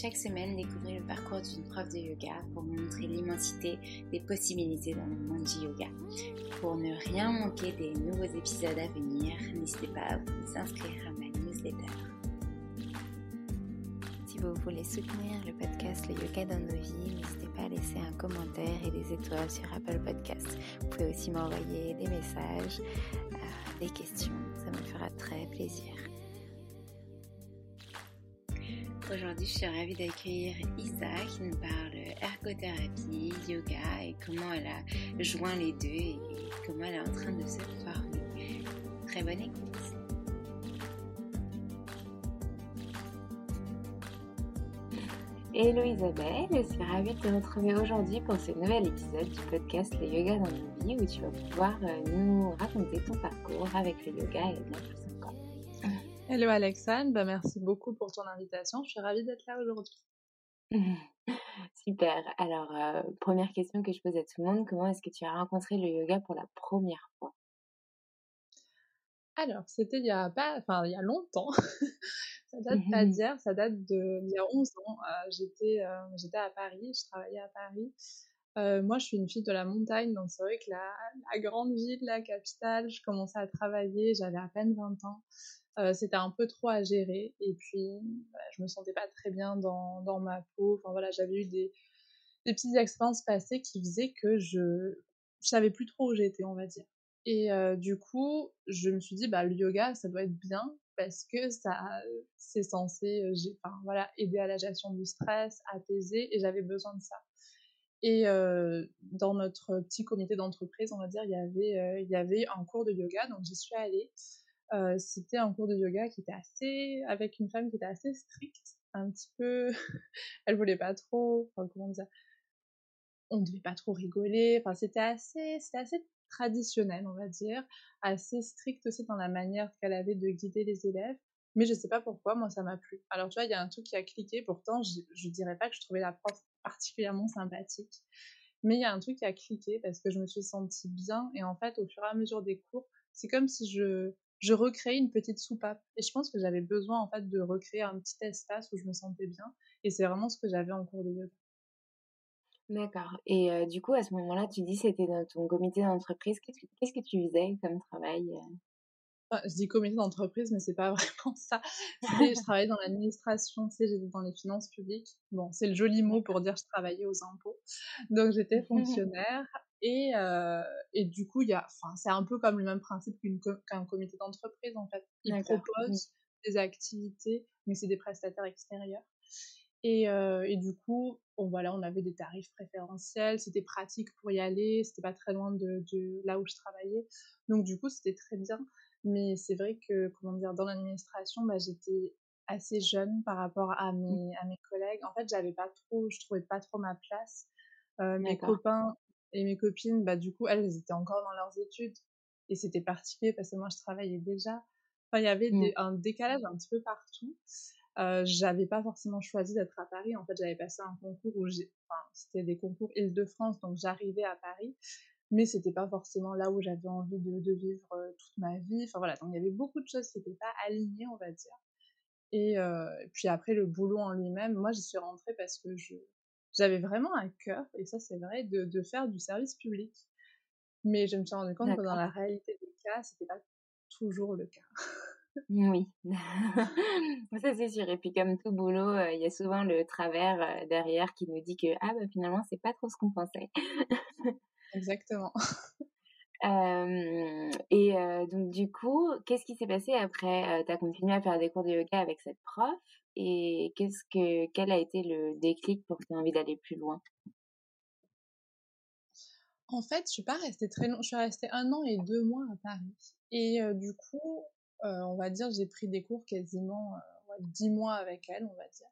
Chaque semaine, découvrez le parcours d'une prof de yoga pour vous montrer l'immensité des possibilités dans le monde du yoga. Pour ne rien manquer des nouveaux épisodes à venir, n'hésitez pas à vous inscrire à ma newsletter. Si vous voulez soutenir le podcast Le Yoga dans nos vies, n'hésitez pas à laisser un commentaire et des étoiles sur Apple Podcasts. Vous pouvez aussi m'envoyer des messages, euh, des questions, ça me fera très plaisir. Aujourd'hui, je suis ravie d'accueillir Isa qui nous parle ergothérapie, yoga et comment elle a joint les deux et comment elle est en train de se former. Très bonne écoute. Hello Isabelle, je suis ravie de te retrouver aujourd'hui pour ce nouvel épisode du podcast Le Yoga dans nos vies où tu vas pouvoir euh, nous raconter ton parcours avec le yoga et encore. Hello Alexandre, bah merci beaucoup pour ton invitation. Je suis ravie d'être là aujourd'hui. Super. Alors, euh, première question que je pose à tout le monde, comment est-ce que tu as rencontré le yoga pour la première fois? Alors, c'était il y a pas, enfin il y a longtemps. ça date pas d'hier, ça date de il y a 11 ans. Euh, j'étais, euh, j'étais à Paris, je travaillais à Paris. Euh, moi, je suis une fille de la montagne, donc c'est vrai que la, la grande ville, la capitale, je commençais à travailler, j'avais à peine 20 ans. Euh, c'était un peu trop à gérer et puis voilà, je me sentais pas très bien dans, dans ma peau. Enfin voilà, j'avais eu des, des petites expériences passées qui faisaient que je je savais plus trop où j'étais, on va dire. Et euh, du coup, je me suis dit bah le yoga, ça doit être bien parce que ça c'est censé euh, enfin voilà, aider à la gestion du stress, apaiser et j'avais besoin de ça. Et dans notre petit comité d'entreprise, on va dire, il y avait il y avait un cours de yoga, donc j'y suis allée. Euh, c'était un cours de yoga qui était assez avec une femme qui était assez stricte un petit peu. Elle voulait pas trop enfin comment dire on devait pas trop rigoler. Enfin c'était assez c'était assez traditionnel on va dire. Assez strict aussi dans la manière qu'elle avait de guider les élèves. Mais je sais pas pourquoi moi ça m'a plu. Alors tu vois il y a un truc qui a cliqué. Pourtant je, je dirais pas que je trouvais la prof particulièrement sympathique. Mais il y a un truc qui a cliqué parce que je me suis sentie bien. Et en fait au fur et à mesure des cours c'est comme si je je recréais une petite soupape. Et je pense que j'avais besoin en fait de recréer un petit espace où je me sentais bien. Et c'est vraiment ce que j'avais en cours de yoga. D'accord. Et euh, du coup, à ce moment-là, tu dis c'était dans ton comité d'entreprise. Qu'est-ce que, qu'est-ce que tu faisais comme travail euh? enfin, Je dis comité d'entreprise, mais c'est pas vraiment ça. je travaillais dans l'administration, tu sais, j'étais dans les finances publiques. Bon, c'est le joli mot pour dire je travaillais aux impôts. Donc j'étais fonctionnaire. Et, et du coup, il y a, enfin, c'est un peu comme le même principe qu'un comité d'entreprise en fait. Ils proposent des activités, mais c'est des prestataires extérieurs. Et, et, du coup, bon, voilà, on avait des tarifs préférentiels, c'était pratique pour y aller, c'était pas très loin de, de, là où je travaillais. Donc du coup, c'était très bien. Mais c'est vrai que, comment dire, dans l'administration, bah, j'étais assez jeune par rapport à mmh. mes, à mes collègues. En fait, j'avais pas trop, je trouvais pas trop ma place. Euh, mes copains et mes copines, bah, du coup, elles, étaient encore dans leurs études. Et c'était particulier parce que moi, je travaillais déjà. Enfin, il y avait mmh. un décalage un petit peu partout. Euh, j'avais pas forcément choisi d'être à Paris. En fait, j'avais passé un concours où j'ai, enfin, c'était des concours Île-de-France, donc j'arrivais à Paris mais c'était pas forcément là où j'avais envie de, de vivre euh, toute ma vie. Enfin voilà, donc il y avait beaucoup de choses qui n'étaient pas alignées, on va dire. Et, euh, puis après, le boulot en lui-même, moi j'y suis rentrée parce que je, j'avais vraiment un cœur, et ça c'est vrai, de, de, faire du service public. Mais je me suis rendu compte que dans la réalité des cas, c'était pas toujours le cas. Oui, ça c'est sûr. Et puis comme tout boulot, euh, il y a souvent le travers derrière qui nous dit que ah bah finalement c'est pas trop ce qu'on pensait. Exactement. Et donc du coup, qu'est-ce qui s'est passé après? Tu as continué à faire des cours de yoga avec cette prof et qu'est-ce que quel a été le déclic pour que tu aies envie d'aller plus loin? En fait, je suis pas restée très long, je suis restée un an et deux mois à Paris. Et du coup, on va dire, j'ai pris des cours quasiment dix mois avec elle, on va dire.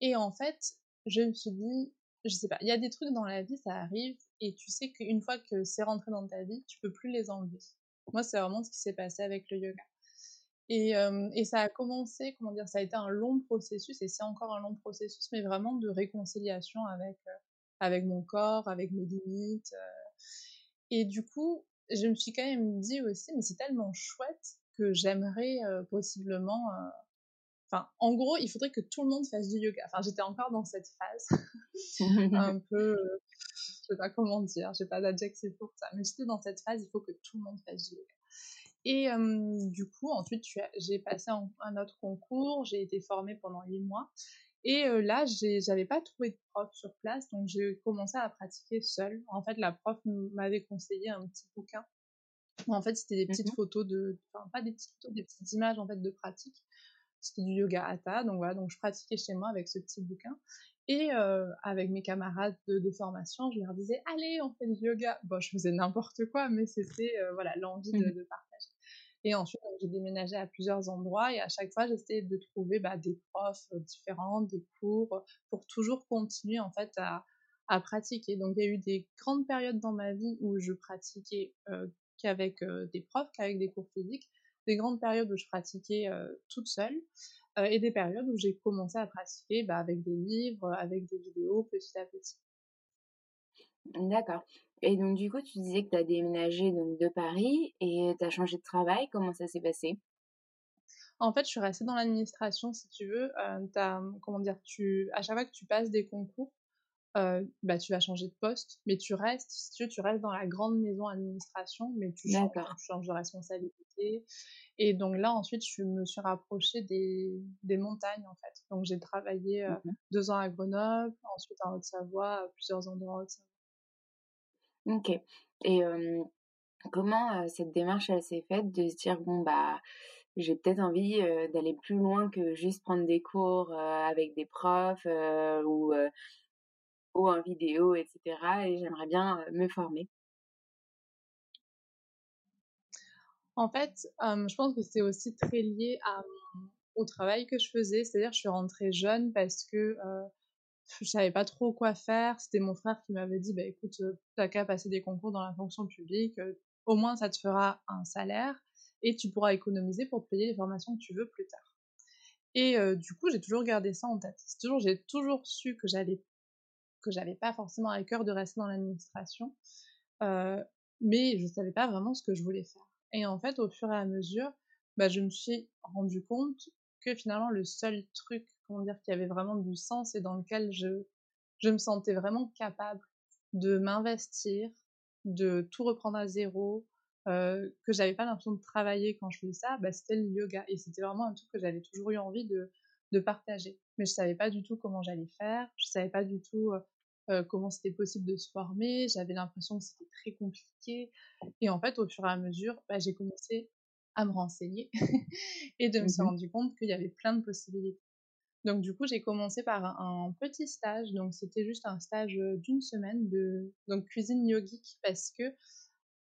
Et en fait, je me suis dit, je sais pas, il y a des trucs dans la vie, ça arrive, et tu sais qu'une fois que c'est rentré dans ta vie, tu peux plus les enlever. Moi, c'est vraiment ce qui s'est passé avec le yoga. Et, euh, et, ça a commencé, comment dire, ça a été un long processus, et c'est encore un long processus, mais vraiment de réconciliation avec, euh, avec mon corps, avec mes limites. Euh. Et du coup, je me suis quand même dit aussi, mais c'est tellement chouette que j'aimerais possiblement en gros, il faudrait que tout le monde fasse du yoga. Enfin, j'étais encore dans cette phase, un peu, euh, je sais pas comment dire, j'ai pas d'adjectif pour ça, mais j'étais dans cette phase, il faut que tout le monde fasse du yoga. Et du coup, ensuite, j'ai passé un, autre concours, j'ai été formée pendant huit mois. Et euh, là, j'avais pas trouvé de prof sur place, donc j'ai commencé à pratiquer seule. En fait, la prof m'avait conseillé un petit bouquin. En fait, c'était des petites photos de, enfin pas des petites photos, des petites images en fait de pratique c'était du yoga hatha, donc voilà, donc je pratiquais chez moi avec ce petit bouquin. Et euh, avec mes camarades de, formation, je leur disais, allez, on fait du yoga. Bon, je faisais n'importe quoi, mais c'était euh, voilà l'envie de, mmh. partager. Et ensuite, j'ai déménagé à plusieurs endroits et à chaque fois, j'essayais de trouver bah, des profs différents, des cours, pour toujours continuer en fait à, à pratiquer. Donc, il y a eu des grandes périodes dans ma vie où je pratiquais euh, qu'avec des profs, qu'avec des cours physiques des grandes périodes où je pratiquais euh, toute seule euh, et des périodes où j'ai commencé à pratiquer bah, avec des livres, avec des vidéos petit à petit. D'accord. Et donc, du coup, tu disais que tu as déménagé donc, de Paris et tu as changé de travail. Comment ça s'est passé? En fait, je suis restée dans l'administration, si tu veux. Euh, comment dire, tu, à chaque fois que tu passes des concours, bah, tu vas changer de poste, mais tu restes, si tu veux, tu restes dans la grande maison administration, mais tu changes, tu changes de responsabilité. Et donc là, ensuite, je me suis rapprochée des, des montagnes, en fait. Donc j'ai travaillé mmh deux ans à Grenoble, ensuite en Haute-Savoie, plusieurs endroits en Haute-Savoie. Ok. Et comment cette démarche, elle s'est faite de se dire, bon, bah, j'ai peut-être envie d'aller plus loin que juste prendre des cours avec des profs ou ou en vidéo, etc. Et j'aimerais bien me former. En fait, je pense que c'est aussi très lié au travail que je faisais. C'est-à-dire, je suis rentrée jeune parce que je savais pas trop quoi faire. C'était mon frère qui m'avait dit, bah écoute, tu n'as qu'à passer des concours dans la fonction publique. au moins, ça te fera un salaire et tu pourras économiser pour payer les formations que tu veux plus tard. Et du coup, j'ai toujours gardé ça en tête. Toujours, j'ai toujours su que j'allais que j'avais pas forcément à cœur de rester dans l'administration, euh, mais je savais pas vraiment ce que je voulais faire. Et en fait, au fur et à mesure, bah, je me suis rendu compte que finalement le seul truc, comment dire, qui avait vraiment du sens et dans lequel je, je me sentais vraiment capable de m'investir, de tout reprendre à zéro, euh, que j'avais pas l'impression de travailler quand je faisais ça, bah, c'était le yoga. Et c'était vraiment un truc que j'avais toujours eu envie de, de partager. Mais je savais pas du tout comment j'allais faire, je savais pas du tout euh, comment c'était possible de se former. J'avais l'impression que c'était très compliqué. Et en fait, au fur et à mesure, bah, j'ai commencé à me renseigner et de me suis mmh rendu compte qu'il y avait plein de possibilités. Donc du coup, j'ai commencé par un, petit stage. Donc c'était juste un stage d'une semaine de donc cuisine yogique parce que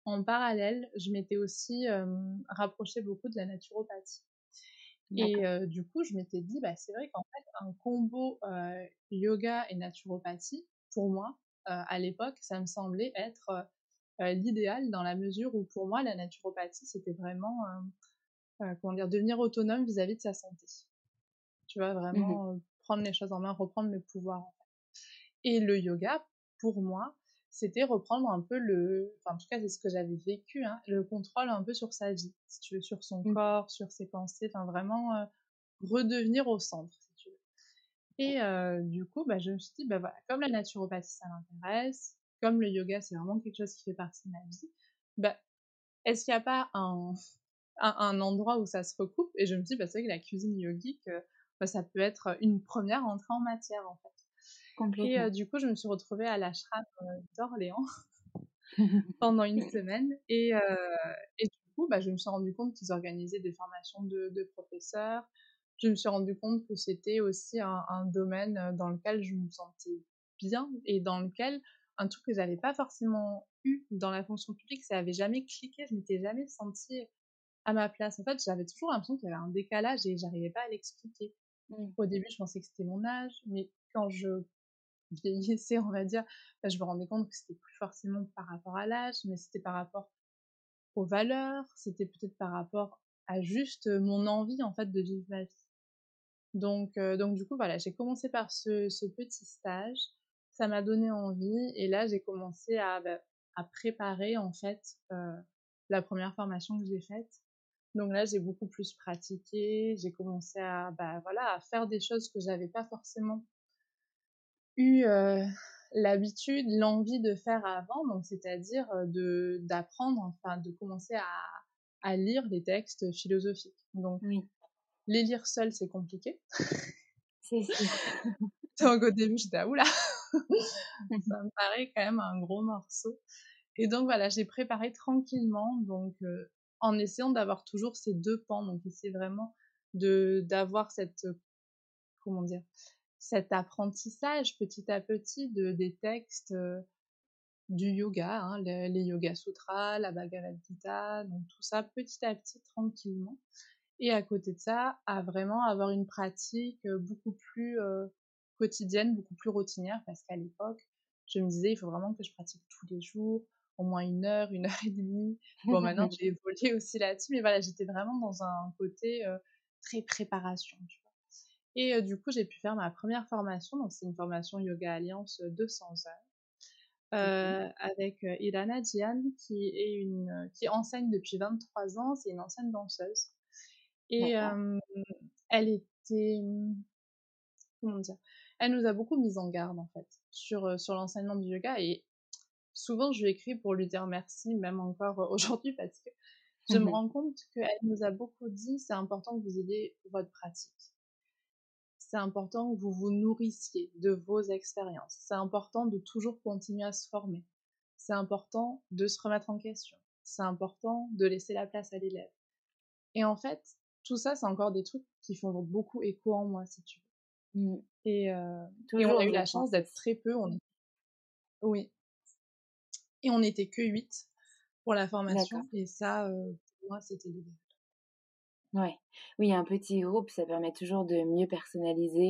en parallèle, je m'étais aussi rapprochée beaucoup de la naturopathie. Et du coup, je m'étais dit, bah, c'est vrai qu'en fait, un combo yoga et naturopathie, pour moi, à l'époque, ça me semblait être l'idéal dans la mesure où pour moi, la naturopathie, c'était vraiment, comment dire, devenir autonome vis-à-vis de sa santé. Tu vois, mmh vraiment prendre les choses en main, reprendre le pouvoir. Et le yoga, pour moi, c'était reprendre un peu le, enfin en tout cas c'est ce que j'avais vécu, hein, le contrôle un peu sur sa vie, si tu veux, sur son mmh. corps, sur ses pensées, enfin vraiment redevenir au centre. Et du coup, bah, je me suis dit, bah voilà, comme la naturopathie ça m'intéresse, comme le yoga c'est vraiment quelque chose qui fait partie de ma vie, bah est-ce qu'il n'y a pas un, un, endroit où ça se recoupe? Et je me suis dit, bah c'est vrai que la cuisine yogique, bah, ça peut être une première entrée en matière en fait. Et du coup, je me suis retrouvée à l'ashram d'Orléans pendant une semaine. Et, et, du coup, bah, je me suis rendu compte qu'ils organisaient des formations de, de, professeurs. Je me suis rendu compte que c'était aussi un, un, domaine dans lequel je me sentais bien et dans lequel un truc que j'avais pas forcément eu dans la fonction publique, ça avait jamais cliqué, je m'étais jamais sentie à ma place. En fait, j'avais toujours l'impression qu'il y avait un décalage et j'arrivais pas à l'expliquer. Mmh. Au début, je pensais que c'était mon âge, mais quand je vieillissais, on va dire, bah, je me rendais compte que c'était plus forcément par rapport à l'âge, mais c'était par rapport aux valeurs, c'était peut-être par rapport à juste mon envie en fait de vivre ma vie. Donc, donc du coup voilà, j'ai commencé par ce, ce, petit stage, ça m'a donné envie et là j'ai commencé à, bah, à, préparer en fait euh, la première formation que j'ai faite. Donc là j'ai beaucoup plus pratiqué, j'ai commencé à bah, voilà à faire des choses que j'avais pas forcément eu l'habitude, l'envie de faire avant, donc c'est-à-dire de d'apprendre, enfin de commencer à, à lire des textes philosophiques. Donc oui. Les lire seuls c'est compliqué. C'est donc au début j'étais ah oula, ça me paraît quand même un gros morceau. Et donc voilà, j'ai préparé tranquillement, donc en essayant d'avoir toujours ces deux pans, donc essayer vraiment de d'avoir cette comment dire cet apprentissage petit à petit de, des textes euh, du yoga, hein, les, Yoga Sutras, la Bhagavad Gita, donc tout ça petit à petit, tranquillement. Et à côté de ça, à vraiment avoir une pratique euh, beaucoup plus euh, quotidienne, beaucoup plus routinière, parce qu'à l'époque, je me disais, il faut vraiment que je pratique tous les jours, au moins une heure, une heure et demie. Bon, maintenant, j'ai évolué aussi là-dessus, mais voilà, j'étais vraiment dans un côté très préparation. Tu et du coup, j'ai pu faire ma première formation. Donc, c'est une formation Yoga Alliance 200 heures. Euh, avec Ilana Diane qui est une qui enseigne depuis 23 ans, c'est une ancienne danseuse. Et elle était comment dire? Elle nous a beaucoup mis en garde en fait sur sur l'enseignement du yoga et souvent je lui écris pour lui dire merci même encore aujourd'hui parce que je me mmh rends compte qu'elle nous a beaucoup dit c'est important que vous ayez votre pratique c'est important que vous vous nourrissiez de vos expériences. C'est important de toujours continuer à se former. C'est important de se remettre en question. C'est important de laisser la place à l'élève. Et en fait, tout ça, c'est encore des trucs qui font beaucoup écho en moi, si tu veux. Mmh. Et, euh, et, on a eu la chance d'être très peu. On... Oui. Et on n'était que 8 pour la formation. Et ça, euh, pour moi, c'était l'idée. Ouais. Oui, un petit groupe, ça permet toujours de mieux personnaliser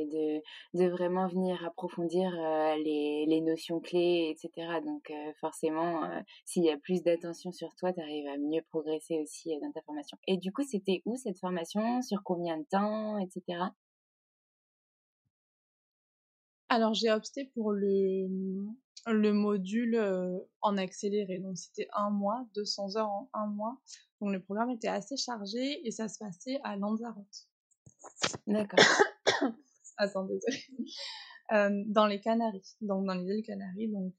et de, vraiment venir approfondir les, notions clés, etc. Donc forcément, s'il y a plus d'attention sur toi, tu arrives à mieux progresser aussi dans ta formation. Et du coup, c'était où cette formation? Sur combien de temps, etc. Alors, j'ai opté pour le, le module en accéléré. Donc, c'était un mois, 200 heures en un mois. Donc, le programme était assez chargé et ça se passait à Lanzarote. D'accord. Attends, désolé. dans les Canaries, donc dans les îles Canaries. Donc,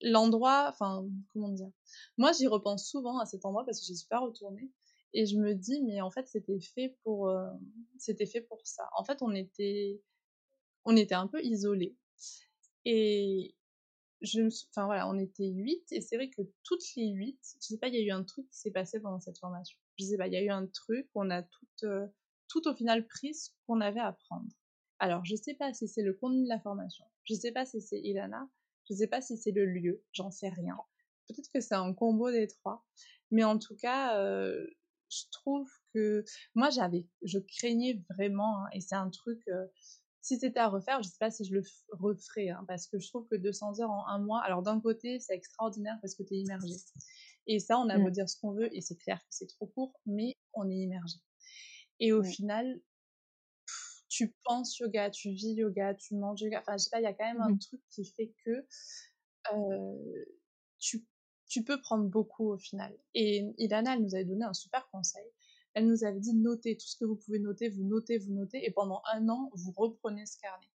l'endroit, enfin, comment dire? Moi, j'y repense souvent à cet endroit parce que j'y suis pas retournée. Et je me dis, mais en fait, c'était fait pour, c'était fait pour ça. En fait, on était, on était un peu isolés Et je me enfin voilà, on était huit et c'est vrai que toutes les huit, je sais pas, il y a eu un truc qui s'est passé pendant cette formation. Je sais pas, il y a eu un truc, on a tout, euh, tout au final pris ce qu'on avait à prendre. Alors, je sais pas si c'est le contenu de la formation, je sais pas si c'est Ilana, je sais pas si c'est le lieu, j'en sais rien. Peut-être que c'est un combo des trois, mais en tout cas, euh, je trouve que moi j'avais, je craignais vraiment, hein, et c'est un truc, euh, si c'était à refaire, je sais pas si je le referais, hein, parce que je trouve que 200 heures en un mois, alors d'un côté c'est extraordinaire parce que tu es immergé, et ça on a beau mmh. dire ce qu'on veut, et c'est clair que c'est trop court, mais on est immergé. Et au final, tu penses yoga, tu vis yoga, tu manges yoga, enfin je sais pas, il y a quand même un mmh. truc qui fait que euh, tu tu peux prendre beaucoup au final. Et Ilana, elle nous avait donné un super conseil. Elle nous avait dit notez tout ce que vous pouvez noter, vous notez, vous notez, et pendant un an, vous reprenez ce carnet.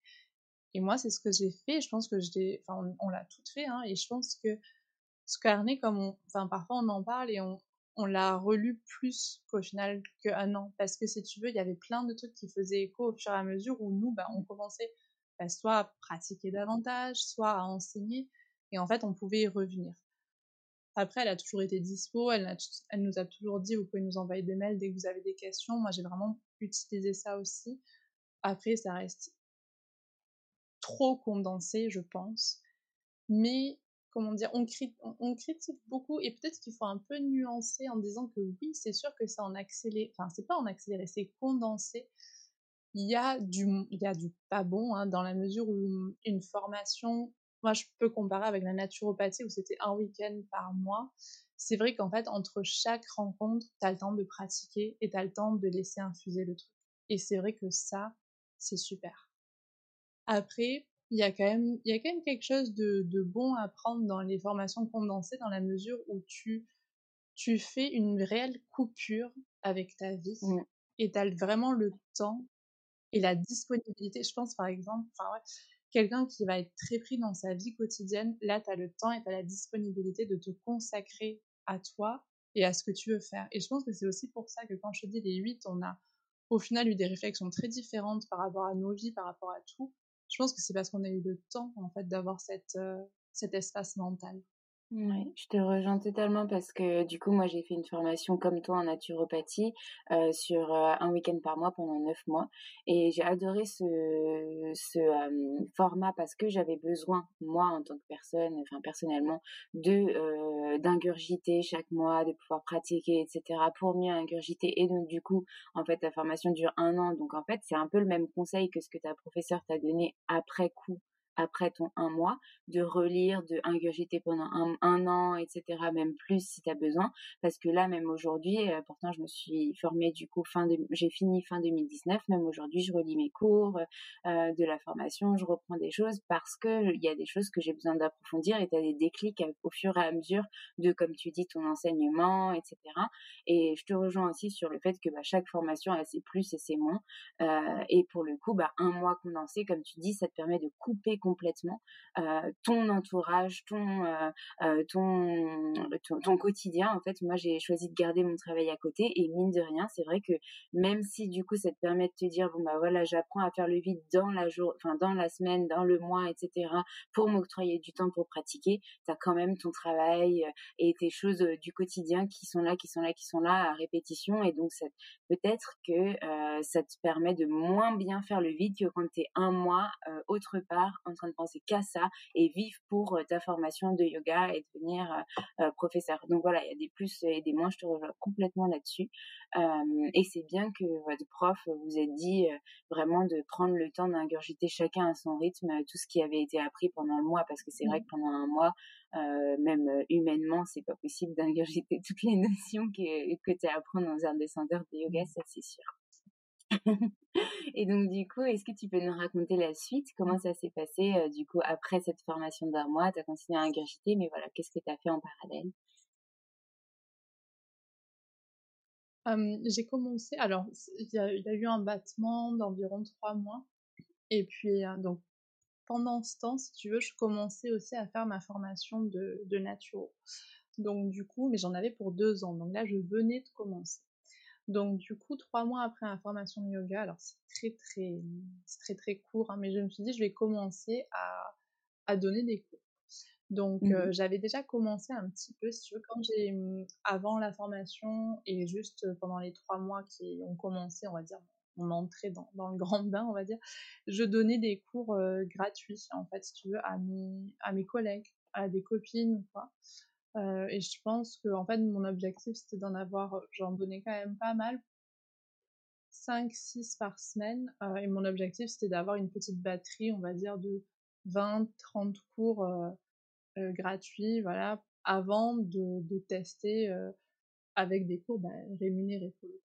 Et moi, c'est ce que j'ai fait. Je pense que je enfin, on, l'a tout fait, hein, et je pense que ce carnet, comme on, enfin, parfois on en parle et on, on l'a relu plus qu'au final qu'un an. Parce que si tu veux, il y avait plein de trucs qui faisaient écho au fur et à mesure où nous, bah, on commençait bah, soit à pratiquer davantage, soit à enseigner. Et en fait, on pouvait y revenir. Après, elle a toujours été dispo, elle, nous a toujours dit, vous pouvez nous envoyer des mails dès que vous avez des questions. Moi, j'ai vraiment utilisé ça aussi. Après, ça reste trop condensé, je pense. Mais, comment dire, on, on, critique beaucoup et peut-être qu'il faut un peu nuancer en disant que oui, c'est sûr que c'est en accéléré, enfin, c'est pas en accéléré, c'est condensé. Il y a du, il y a du pas bon hein, dans la mesure où une formation moi, je peux comparer avec la naturopathie où c'était un week-end par mois. C'est vrai qu'en fait, entre chaque rencontre, tu as le temps de pratiquer et tu as le temps de laisser infuser le truc. Et c'est vrai que ça, c'est super. Après, il y a quand même, il y a quand même quelque chose de, de, bon à prendre dans les formations condensées dans la mesure où tu, tu fais une réelle coupure avec ta vie mmh. et tu as vraiment le temps et la disponibilité. Je pense par exemple, enfin ouais, quelqu'un qui va être très pris dans sa vie quotidienne, là, tu le temps et tu la disponibilité de te consacrer à toi et à ce que tu veux faire. Et je pense que c'est aussi pour ça que quand je dis les 8, on a au final eu des réflexions très différentes par rapport à nos vies, par rapport à tout. Je pense que c'est parce qu'on a eu le temps, en fait, d'avoir euh, cet espace mental. Oui, je te rejoins totalement parce que du coup, moi, j'ai fait une formation comme toi en naturopathie euh, sur euh, un week-end par mois pendant neuf mois et j'ai adoré ce, ce format parce que j'avais besoin, moi, en tant que personne, enfin personnellement, de d'ingurgiter chaque mois, de pouvoir pratiquer, etc. pour mieux ingurgiter et donc du coup, en fait, ta formation dure un an, donc en fait, c'est un peu le même conseil que ce que ta professeure t'a donné après coup après ton un mois, de relire, de ingurgiter pendant un, an, etc., même plus si tu as besoin. Parce que là, même aujourd'hui, euh, pourtant je me suis formée du coup fin de, j'ai fini fin 2019, même aujourd'hui je relis mes cours euh, de la formation, je reprends des choses parce que il y a des choses que j'ai besoin d'approfondir et tu as des déclics au fur et à mesure de, comme tu dis, ton enseignement, etc. Et je te rejoins aussi sur le fait que bah, chaque formation a ses plus et ses moins. Euh, et pour le coup, bah, un mois condensé, comme tu dis, ça te permet de couper complètement euh, ton entourage, ton, euh, euh, ton, ton, quotidien. En fait, moi, j'ai choisi de garder mon travail à côté et mine de rien, c'est vrai que même si du coup, ça te permet de te dire bon bah voilà, j'apprends à faire le vide dans la jour, enfin dans la semaine, dans le mois, etc. pour m'octroyer du temps pour pratiquer, tu as quand même ton travail et tes choses du quotidien qui sont là, qui sont là, qui sont là à répétition et donc peut-être que ça te permet de moins bien faire le vide que quand tu es un mois autre part en train de penser qu'à ça et vivre pour ta formation de yoga et devenir professeur. Donc voilà, il y a des plus et des moins, je te rejoins complètement là-dessus. et c'est bien que votre prof vous ait dit vraiment de prendre le temps d'ingurgiter chacun à son rythme tout ce qui avait été appris pendant le mois, parce que c'est vrai mmh. que pendant un mois, même humainement, c'est pas possible d'ingurgiter toutes les notions que, que tu apprends dans un descendeur de yoga, mmh. ça c'est sûr. Et donc, du coup, est-ce que tu peux nous raconter la suite? Comment ça s'est passé, euh, du coup, après cette formation d'un mois? Tu as continué à ingurgiter, mais voilà, qu'est-ce que tu as fait en parallèle? J'ai commencé, alors, il y, a eu un battement d'environ trois mois. Et puis, euh, donc, pendant ce temps, si tu veux, je commençais aussi à faire ma formation de, de naturo. Donc, du coup, mais j'en avais pour deux ans. Donc là, je venais de commencer. Donc du coup, trois mois après ma formation de yoga, alors c'est très très très très court, hein, mais je me suis dit je vais commencer à, à donner des cours. Donc, Mmh j'avais déjà commencé un petit peu, si tu veux, quand j'ai, mmh, avant la formation et juste pendant les trois mois qui ont commencé, on va dire, mon entrée dans, dans le grand bain, on va dire, je donnais des cours gratuits, en fait, si tu veux, à mes, à mes collègues, à des copines, quoi. Et je pense que, en fait, mon objectif, c'était d'en avoir, j'en donnais quand même pas mal, 5, 6 par semaine. et mon objectif, c'était d'avoir une petite batterie, on va dire, de 20, 30 cours gratuits, voilà, avant de, de tester avec des cours bah, rémunérés pour le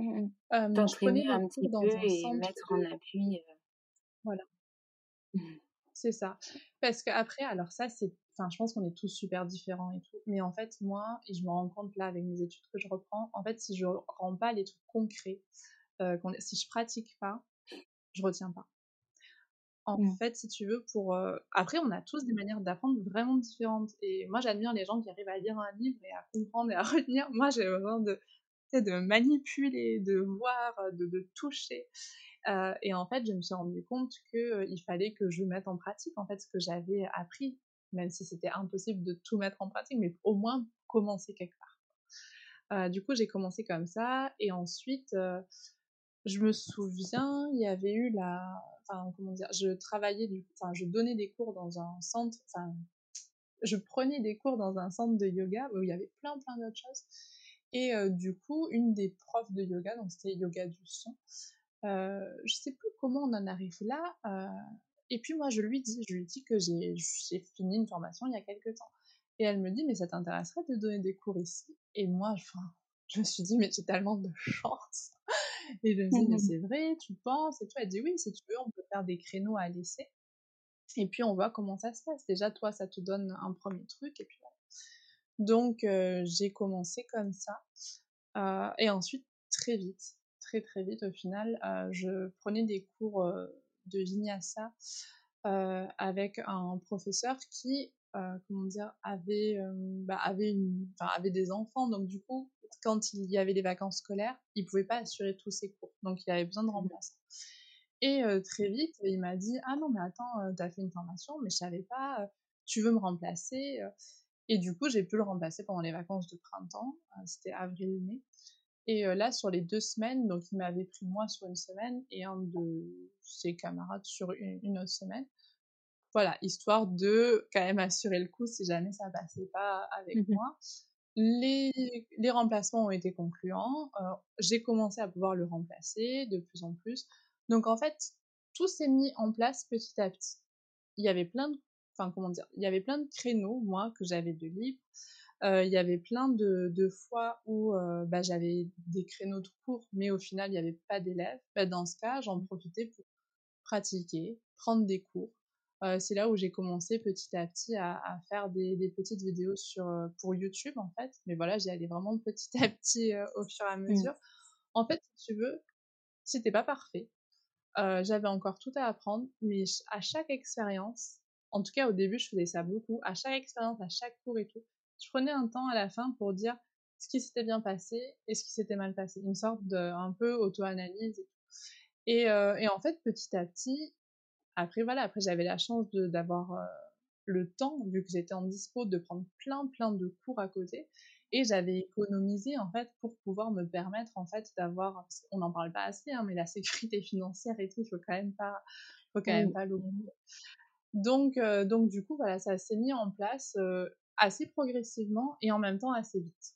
Mmh je prenais un petit dans peu un et centre mettre de en appui, voilà, Mmh. c'est ça. Parce qu'après, alors ça, c'est enfin, je pense qu'on est tous super différents et tout, mais en fait, moi et je me rends compte là avec mes études que je reprends, en fait, si je rends pas les trucs concrets, qu'on si je pratique pas, je retiens pas. En Mmh. fait, si tu veux, pour, après, on a tous des manières d'apprendre vraiment différentes et moi, j'admire les gens qui arrivent à lire un livre et à comprendre et à retenir. Moi, j'ai besoin de de manipuler, de voir, de, de toucher. Euh, et en fait, je me suis rendu compte qu'il euh, il fallait que je mette en pratique en fait ce que j'avais appris, même si c'était impossible de tout mettre en pratique, mais au moins commencer quelque part. Euh, du coup, j'ai commencé comme ça, et ensuite, je me souviens, il y avait eu la, enfin comment dire, je travaillais du, enfin je donnais des cours dans un centre, enfin je prenais des cours dans un centre de yoga où il y avait plein plein d'autres choses. Et du coup, une des profs de yoga, donc c'était yoga du son, euh, je sais plus comment on en arrive là. Et puis moi, je lui dis, je lui dis que j'ai fini une formation il y a quelques temps. Et elle me dit, mais ça t'intéresserait de donner des cours ici? Et moi, enfin, je me suis dit, mais j'ai tellement de chance. Et je me dis, mais c'est vrai, tu penses Et tout. Elle dit, oui, si tu veux, on peut faire des créneaux à laisser. Et puis on voit comment ça se passe. Déjà, toi, ça te donne un premier truc. Et puis donc j'ai commencé comme ça. et ensuite, très vite, très très vite au final, je prenais des cours de vinyasa avec un professeur qui, comment dire, avait, bah, avait, une, avait des enfants. Donc du coup, quand il y avait des vacances scolaires, il pouvait pas assurer tous ses cours. Donc il avait besoin de mmh remplaçants. Et très vite, il m'a dit Ah non, mais attends, tu as fait une formation, mais je savais pas, tu veux me remplacer et du coup, j'ai pu le remplacer pendant les vacances de printemps. Euh, c'était avril-mai. Et euh, là, sur les deux semaines, donc il m'avait pris moi sur une semaine et un de ses camarades sur une, autre semaine. Voilà, histoire de quand même assurer le coup si jamais ça passait pas avec mmh moi. Les, les, remplacements ont été concluants. Euh, j'ai commencé à pouvoir le remplacer de plus en plus. Donc en fait, tout s'est mis en place petit à petit. Il y avait plein de enfin comment dire, il y avait plein de créneaux, moi, que j'avais de libre. Euh, il y avait plein de, de fois où euh, bah, j'avais des créneaux de cours, mais au final, il n'y avait pas d'élèves. Bah, dans ce cas, j'en profitais pour pratiquer, prendre des cours. Euh, c'est là où j'ai commencé petit à petit à, à faire des, des, petites vidéos sur, pour YouTube, en fait. Mais voilà, j'y allais vraiment petit à petit au fur et à mmh. mesure. En fait, si tu veux, c'était pas parfait. j'avais encore tout à apprendre, mais à chaque expérience, en tout cas, au début, je faisais ça beaucoup. À chaque expérience, à chaque cours et tout, je prenais un temps à la fin pour dire ce qui s'était bien passé et ce qui s'était mal passé. Une sorte de un peu auto-analyse et euh, et, en fait, petit à petit, après voilà, après j'avais la chance d'avoir euh, le temps, vu que j'étais en dispo, de prendre plein plein de cours à côté. Et j'avais économisé en fait pour pouvoir me permettre en fait d'avoir, on n'en parle pas assez, hein, mais la sécurité financière et tout, il faut quand même pas, faut quand même pas l'oublier. Donc, euh, donc du coup, voilà, ça s'est mis en place euh, assez progressivement et en même temps assez vite.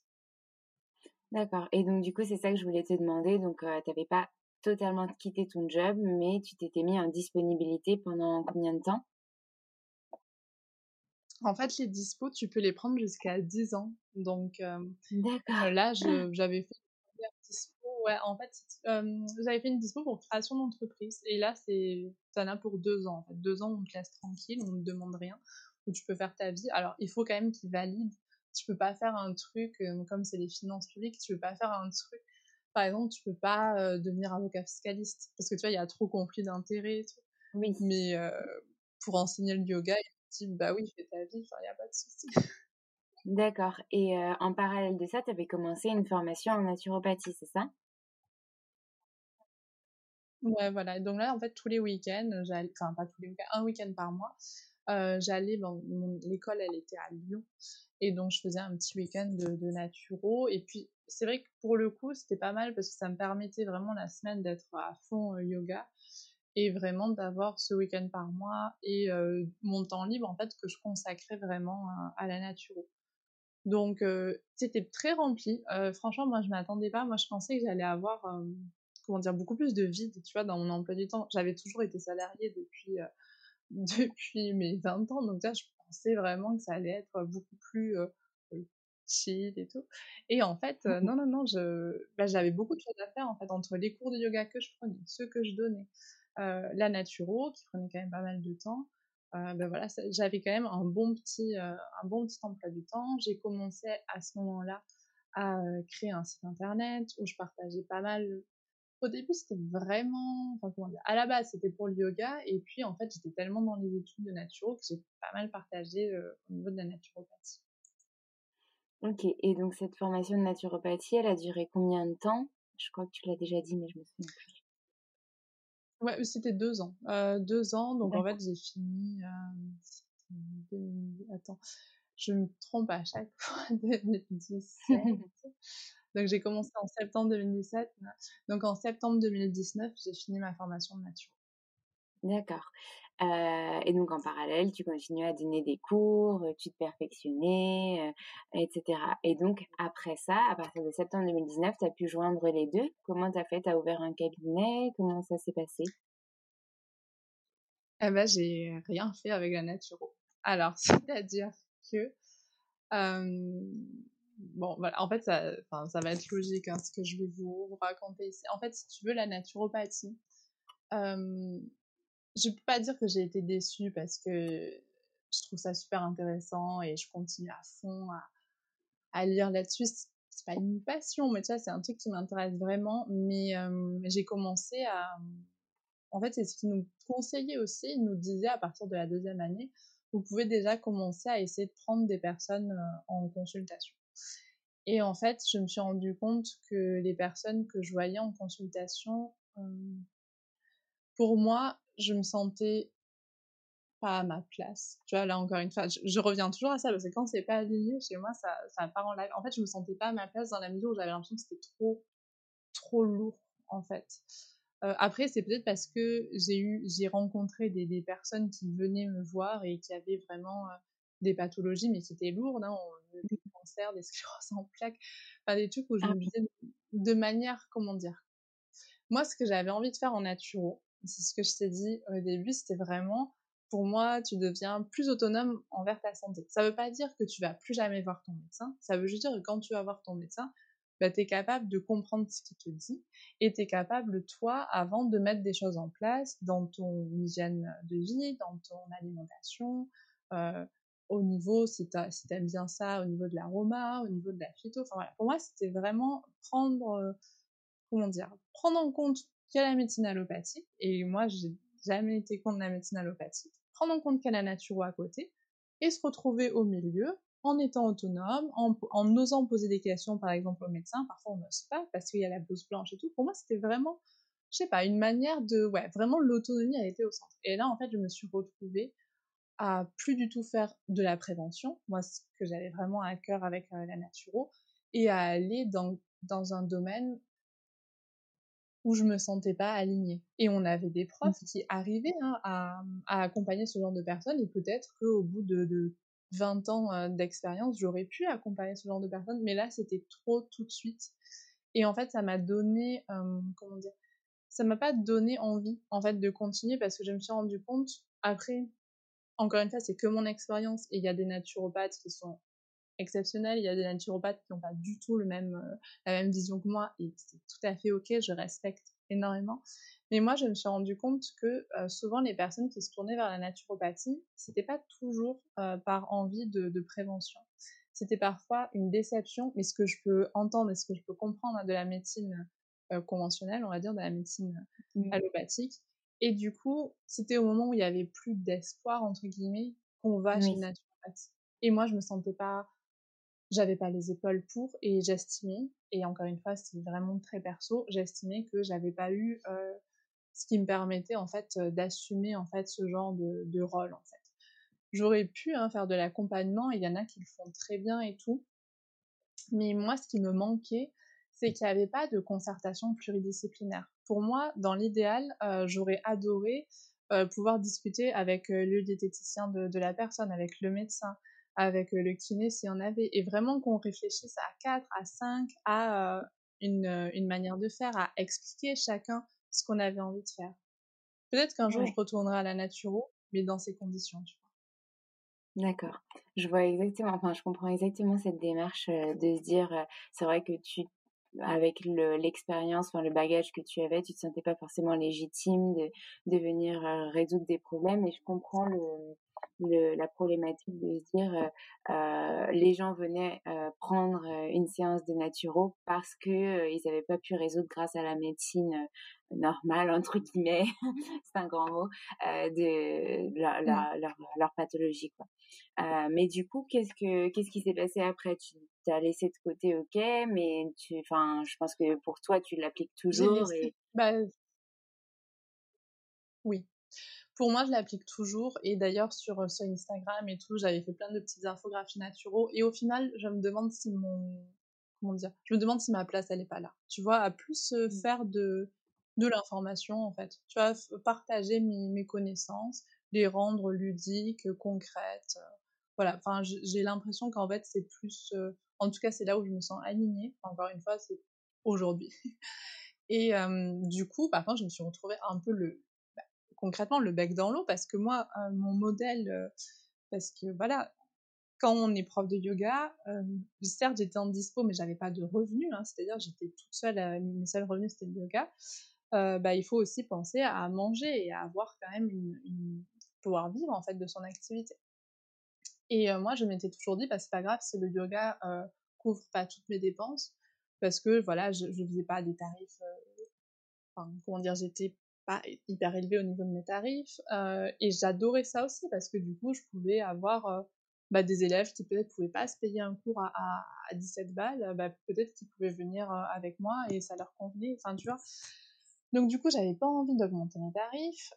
D'accord. Et donc, du coup, c'est ça que je voulais te demander. Donc, euh, tu n'avais pas totalement quitté ton job, mais tu t'étais mis en disponibilité pendant combien de temps? En fait, les dispos, tu peux les prendre jusqu'à 10 ans. Donc, là, j'avais fait ouais, en fait, vous avez fait une dispo pour création d'entreprise. Et là, c'est, en as pour deux ans. En fait. Deux ans, on te laisse tranquille, on ne demande rien, où tu peux faire ta vie. Alors, il faut quand même qu'ils valident. Tu peux pas faire un truc, comme c'est les finances publiques, tu peux pas faire un truc. Par exemple, tu peux pas devenir avocat fiscaliste. Parce que tu vois, il y a trop conflit d'intérêts. Oui. Mais pour enseigner le yoga, il dit, bah oui, fais ta vie, il n'y a pas de souci. D'accord. Et en parallèle de ça, tu avais commencé une formation en naturopathie, c'est ça? Ouais, voilà. Donc là, en fait, tous les week-ends, enfin pas tous les week-ends, un week-end par mois, j'allais, bon, l'école, elle était à Lyon. Et donc, je faisais un petit week-end de, de naturo. Et puis, c'est vrai que pour le coup, c'était pas mal parce que ça me permettait vraiment la semaine d'être à fond yoga et vraiment d'avoir ce week-end par mois et mon temps libre, en fait, que je consacrais vraiment à, la naturo. Donc, c'était très rempli. franchement, moi, je m'attendais pas. Moi, je pensais que j'allais avoir, comment dire, beaucoup plus de vide, tu vois, dans mon emploi du temps. J'avais toujours été salariée depuis, depuis mes 20 ans. Donc, là, je pensais vraiment que ça allait être beaucoup plus chill et tout. Et en fait, mmh non, non, non, je, bah, j'avais beaucoup de choses à faire, en fait, entre les cours de yoga que je prenais, ceux que je donnais, la naturo, qui prenait quand même pas mal de temps. ben voilà, j'avais quand même un bon petit, un bon petit emploi du temps. J'ai commencé à ce moment-là à créer un site internet où je partageais pas mal au début, c'était vraiment, enfin, comment dire, à la base, c'était pour le yoga, et puis, en fait, j'étais tellement dans les études de naturo que j'ai pas mal partagé au niveau de la naturopathie. Ok, et donc cette formation de naturopathie, elle a duré combien de temps? Je crois que tu l'as déjà dit, mais je me souviens plus. Ouais, c'était deux ans. deux ans, donc en fait, j'ai fini. Attends, je me trompe à chaque fois, 2017. Donc j'ai commencé en septembre 2017. Donc en septembre 2019, j'ai fini ma formation de nature. D'accord. Euh, et donc en parallèle, tu continues à donner des cours, tu te perfectionnais, euh, etc. Et donc après ça, à partir de septembre 2019, tu as pu joindre les deux. Comment tu as fait? Tu as ouvert un cabinet? Comment ça s'est passé? Eh ben, j'ai rien fait avec la nature. Alors, c'est-à-dire que bon, voilà, en fait, ça, va être logique hein, ce que je vais vous, raconter ici. En fait, si tu veux, la naturopathie, euh, je peux pas dire que j'ai été déçue parce que je trouve ça super intéressant et je continue à fond à, à lire là-dessus. C'est pas une passion, mais tu vois, c'est un truc qui m'intéresse vraiment. Mais j'ai commencé à. En fait, c'est ce qu'ils nous conseillait aussi. Ils nous disaient à partir de la deuxième année, vous pouvez déjà commencer à essayer de prendre des personnes en consultation. Et en fait, je me suis rendu compte que les personnes que je voyais en consultation, pour moi, je me sentais pas à ma place. Tu vois, là encore une fois, je, reviens toujours à ça parce que quand c'est pas aligné chez moi, ça, ça part en live. En fait, je me sentais pas à ma place dans la mesure où j'avais l'impression que c'était trop, trop lourd, en fait. après, c'est peut-être parce que j'ai eu, j'ai rencontré des, personnes qui venaient me voir et qui avaient vraiment des pathologies, mais qui étaient lourdes, hein, des des scléroses en plaques, enfin des trucs où je ah me disais de manière, comment dire? Moi, ce que j'avais envie de faire en naturo, c'est ce que je t'ai dit au début, c'était vraiment, pour moi, tu deviens plus autonome envers ta santé. Ça veut pas dire que tu vas plus jamais voir ton médecin, ça veut juste dire que quand tu vas voir ton médecin, bah, tu es capable de comprendre ce qu'il te dit et tu es capable, toi, avant de mettre des choses en place dans ton hygiène de vie, dans ton alimentation, euh, au niveau, si tu aimes bien ça, au niveau de l'aroma, au niveau de la phyto. Enfin voilà, pour moi, c'était vraiment prendre, euh, comment dire, prendre en compte qu'il y a la médecine allopathique. Et moi, j'ai jamais été contre la médecine allopathique. Prendre en compte qu'il y a la nature à côté et se retrouver au milieu en étant autonome, en, osant poser des questions, par exemple, au médecin. Parfois, on n'ose pas parce qu'il y a la blouse blanche et tout. Pour moi, c'était vraiment, je sais pas, une manière de, ouais, vraiment l'autonomie a été au centre. Et là, en fait, je me suis retrouvée à plus du tout faire de la prévention, moi ce que j'avais vraiment à cœur avec euh, la naturo, et à aller dans, dans un domaine où je me sentais pas alignée. Et on avait des profs mmh. qui arrivaient hein, à, à, accompagner ce genre de personnes, et peut-être qu'au bout de, de, 20 ans euh, d'expérience, j'aurais pu accompagner ce genre de personnes, mais là c'était trop tout de suite. Et en fait, ça m'a donné, euh, comment dire, ça m'a pas donné envie en fait de continuer parce que je me suis rendu compte après encore une fois, c'est que mon expérience et il y a des naturopathes qui sont exceptionnels, il y a des naturopathes qui n'ont pas du tout le même, euh, la même vision que moi et c'est tout à fait ok, je respecte énormément. Mais moi, je me suis rendu compte que euh, souvent les personnes qui se tournaient vers la naturopathie, c'était pas toujours euh, par envie de, de prévention. C'était parfois une déception, mais ce que je peux entendre et ce que je peux comprendre de la médecine conventionnelle, on va dire, de la médecine mmh. allopathique, et du coup, c'était au moment où il y avait plus d'espoir, entre guillemets, qu'on va chez le naturopathe. Et moi, je me sentais pas, j'avais pas les épaules pour, et j'estimais, et encore une fois, c'est vraiment très perso, j'estimais que j'avais pas eu euh, ce qui me permettait, en fait, euh, d'assumer, en fait, ce genre de, de rôle, en fait. j'aurais pu hein, faire de l'accompagnement, il y en a qui le font très bien et tout. Mais moi, ce qui me manquait, c'est qu'il n'y avait pas de concertation pluridisciplinaire. Pour moi, dans l'idéal, euh, j'aurais adoré euh, pouvoir discuter avec euh, le diététicien de, de, la personne, avec le médecin, avec le kiné s'il y en avait, et vraiment qu'on réfléchisse à 4, à 5, à une, une, manière de faire, à expliquer chacun ce qu'on avait envie de faire. Peut-être qu'un jour, je retournerai à la naturo, mais dans ces conditions, tu vois. D'accord. Je vois exactement, enfin, je comprends exactement cette démarche de se dire, c'est vrai que tu avec l'expérience, enfin, le bagage que tu avais, tu te sentais pas forcément légitime de, de venir euh, résoudre des problèmes. Et je comprends le, le, la problématique de se dire, euh, euh les gens venaient euh, prendre une séance de naturo parce que ils n'avaient pas pu résoudre grâce à la médecine normale entre guillemets, c'est un grand mot, de la, la, leur, leur, pathologie quoi. mais du coup, qu'est-ce que qu'est-ce qui s'est passé après? Tu t'as laissé de côté, ok, mais tu, enfin, je pense que pour toi, tu l'appliques toujours. Et... Bah, oui. Pour moi, je l'applique toujours. Et d'ailleurs, sur, sur Instagram et tout, j'avais fait plein de petites infographies naturaux. Et au final, je me demande si mon. Comment dire Je me demande si ma place, elle n'est pas là. Tu vois, à plus mmh. faire de, de l'information, en fait. Tu vois, partager mes, mes connaissances, les rendre ludiques, concrètes. voilà. Enfin, j'ai l'impression qu'en fait, c'est plus. En tout cas, c'est là où je me sens alignée. Encore une fois, c'est aujourd'hui. Et euh, du coup, par contre, je me suis retrouvée un peu le, concrètement le bec dans l'eau parce que moi, euh, mon modèle, euh, parce que voilà, quand on est prof de yoga, certes j'étais en dispo, mais j'avais pas de revenus, hein, c'est-à-dire j'étais toute seule, mes seuls revenus c'était le yoga. bah, il faut aussi penser à manger et à avoir quand même pouvoir vivre en fait de son activité. Et euh, moi, je m'étais toujours dit, bah, c'est pas grave si le yoga euh, couvre pas toutes mes dépenses, parce que voilà, je, ne faisais pas des tarifs, euh, enfin, comment dire, j'étais pas hyper élevée au niveau de mes tarifs, et j'adorais ça aussi, parce que du coup, je pouvais avoir bah, des élèves qui peut-être pouvaient pas se payer un cours à, à, 17 balles, bah, peut-être qu'ils pouvaient venir avec moi et ça leur convenait, enfin, tu vois. Donc du coup, j'avais pas envie d'augmenter mes tarifs.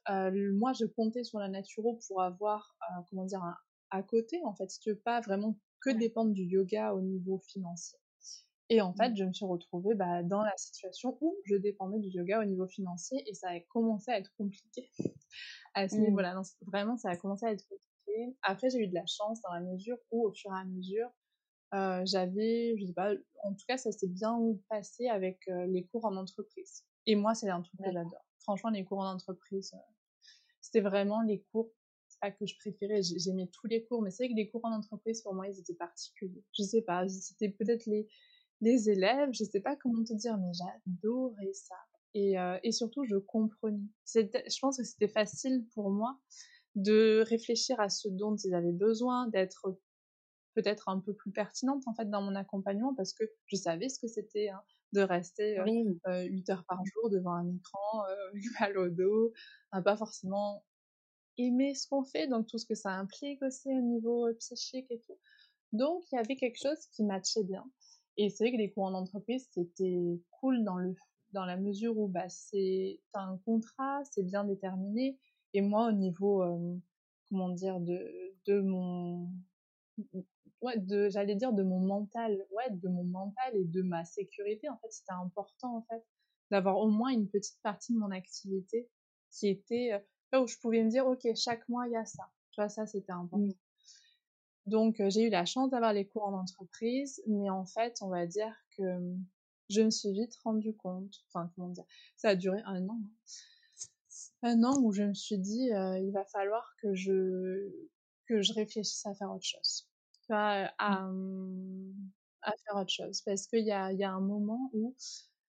moi, je comptais sur la naturo pour avoir, comment dire, un, à côté, en fait, si tu veux pas vraiment que dépendre du yoga au niveau financier. Et en fait, mmh. je me suis retrouvée bah, dans la situation où je dépendais du yoga au niveau financier et ça a commencé à être compliqué à ce mmh. niveau-là. Vraiment, ça a commencé à être compliqué. Après, j'ai eu de la chance dans la mesure où, au fur et à mesure, euh, j'avais, je sais pas, en tout cas, ça s'est bien passé avec euh, les cours en entreprise. Et moi, c'est un truc que j'adore. Franchement, les cours en entreprise, euh, c'était vraiment les cours que je préférais, j'aimais tous les cours, mais c'est vrai que les cours en entreprise, pour moi, ils étaient particuliers. Je sais pas, c'était peut-être les, les élèves, je sais pas comment te dire, mais j'adorais ça. Et, euh, et surtout, je comprenais. Je pense que c'était facile pour moi de réfléchir à ce dont ils avaient besoin, d'être peut-être un peu plus pertinente en fait dans mon accompagnement parce que je savais ce que c'était hein, de rester euh, euh, 8 heures par jour devant un écran, euh, mal au dos, hein, pas forcément aimer ce qu'on fait, donc tout ce que ça implique aussi au niveau euh, psychique et tout. Donc il y avait quelque chose qui matchait bien. Et c'est vrai que les cours en entreprise, c'était cool dans, le, dans la mesure où bah, c'est un contrat, c'est bien déterminé. Et moi, au niveau, euh, comment dire, de, de mon... Ouais, de, j'allais dire de mon mental, ouais, de mon mental et de ma sécurité, en fait, c'était important, en fait, d'avoir au moins une petite partie de mon activité qui était, euh, où je pouvais me dire, OK, chaque mois, il y a ça. Tu vois, ça, c'était important. Mmh. Donc, j'ai eu la chance d'avoir les cours en entreprise, mais en fait, on va dire que mmh, je me suis vite rendu compte, enfin, comment dire, ça a duré un an. Hein. Un an où je me suis dit, euh, il va falloir que je, que je réfléchisse à faire autre chose. Vois, à, mmh. à faire autre chose. Parce qu'il y a, y a un moment où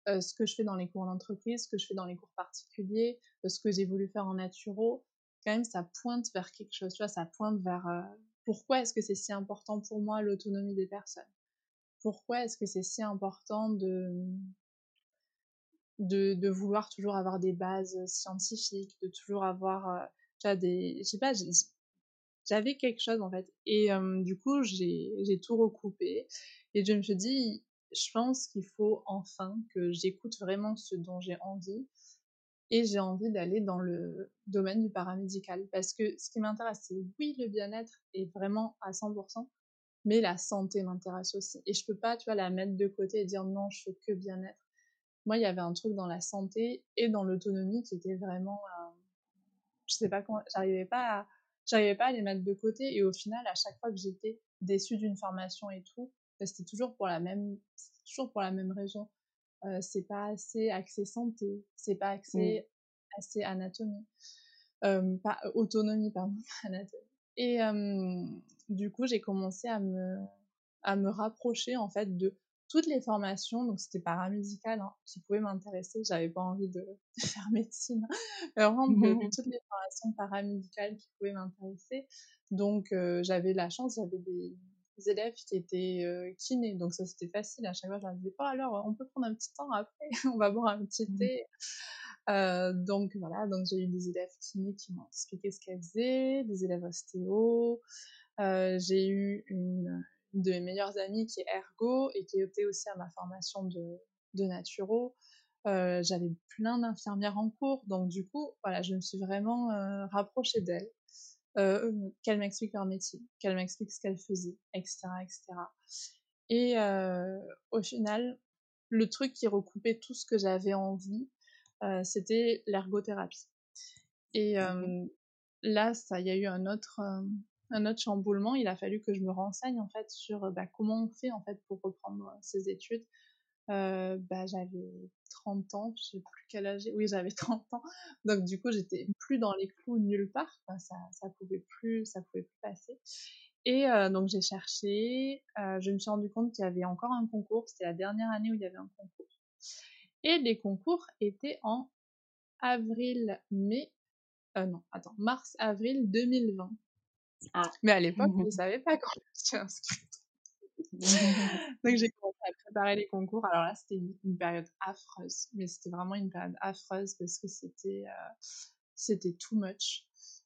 euh, ce que je fais dans les cours d'entreprise, ce que je fais dans les cours particuliers, ce que j'ai voulu faire en naturo, quand même, ça pointe vers quelque chose, tu vois, ça pointe vers euh, pourquoi est-ce que c'est si important pour moi l'autonomie des personnes? Pourquoi est-ce que c'est si important de, de, vouloir toujours avoir des bases scientifiques, de toujours avoir, vois, des, je sais pas, j'avais quelque chose en fait. Et du coup, j'ai tout recoupé et je me suis dit, je pense qu'il faut enfin que j'écoute vraiment ce dont j'ai envie et j'ai envie d'aller dans le domaine du paramédical parce que ce qui m'intéresse, c'est oui, le bien-être est vraiment à 100%, mais la santé m'intéresse aussi. Et je peux pas, tu vois, la mettre de côté et dire non, je fais que bien-être. Moi, il y avait un truc dans la santé et dans l'autonomie qui était vraiment, euh, je sais pas comment, j'arrivais pas à, j'arrivais pas à les mettre de côté. Et au final, à chaque fois que j'étais déçue d'une formation et tout, bah, c'était toujours pour la même, toujours pour la même raison. Euh, c'est pas assez axé santé, c'est pas axé mmh. assez anatomie, euh, pas autonomie pardon, anatomie. Et du coup, j'ai commencé à me à me rapprocher en fait de toutes les formations, donc c'était paramédical, hein, qui pouvaient m'intéresser. J'avais pas envie de, faire médecine, vraiment toutes les formations paramédicales qui pouvaient m'intéresser. Donc j'avais la chance, j'avais des, élèves qui étaient euh, kinés, donc ça c'était facile. À chaque fois, je leur disais, oh, alors on peut prendre un petit temps après, on va boire un petit mmh. thé. Euh, donc voilà, donc j'ai eu des élèves kinés qui m'ont expliqué ce qu'elles faisaient, des élèves ostéo. Euh, j'ai eu une, de mes meilleures amies qui est ergo et qui était aussi à ma formation de, de naturo. J'avais plein d'infirmières en cours, donc du coup, voilà, je me suis vraiment rapprochée d'elles. Euh, qu'elle m'explique leur métier, qu'elle m'explique ce qu'elle faisait, etc., etc. Et euh, au final, le truc qui recoupait tout ce que j'avais envie, euh, c'était l'ergothérapie. Et mmh là, ça, il y a eu un autre, un autre chamboulement. Il a fallu que je me renseigne en fait sur bah, comment on fait en fait pour reprendre ces études. Euh, bah, j'avais 30 ans, je sais plus quel âge oui j'avais 30 ans, donc du coup j'étais plus dans les clous nulle part, ça, ça pouvait plus, ça pouvait plus passer. Et euh, donc j'ai cherché, euh, je me suis rendu compte qu'il y avait encore un concours, c'était la dernière année où il y avait un concours. Et les concours étaient en avril, mai, non, attends, mars-avril 2020. Ah. Mais à l'époque, je ne savais pas quand je suis inscrite. Donc j'ai commencé à préparer les concours. Alors là, c'était une, période affreuse, mais c'était vraiment une période affreuse parce que c'était euh, c'était too much.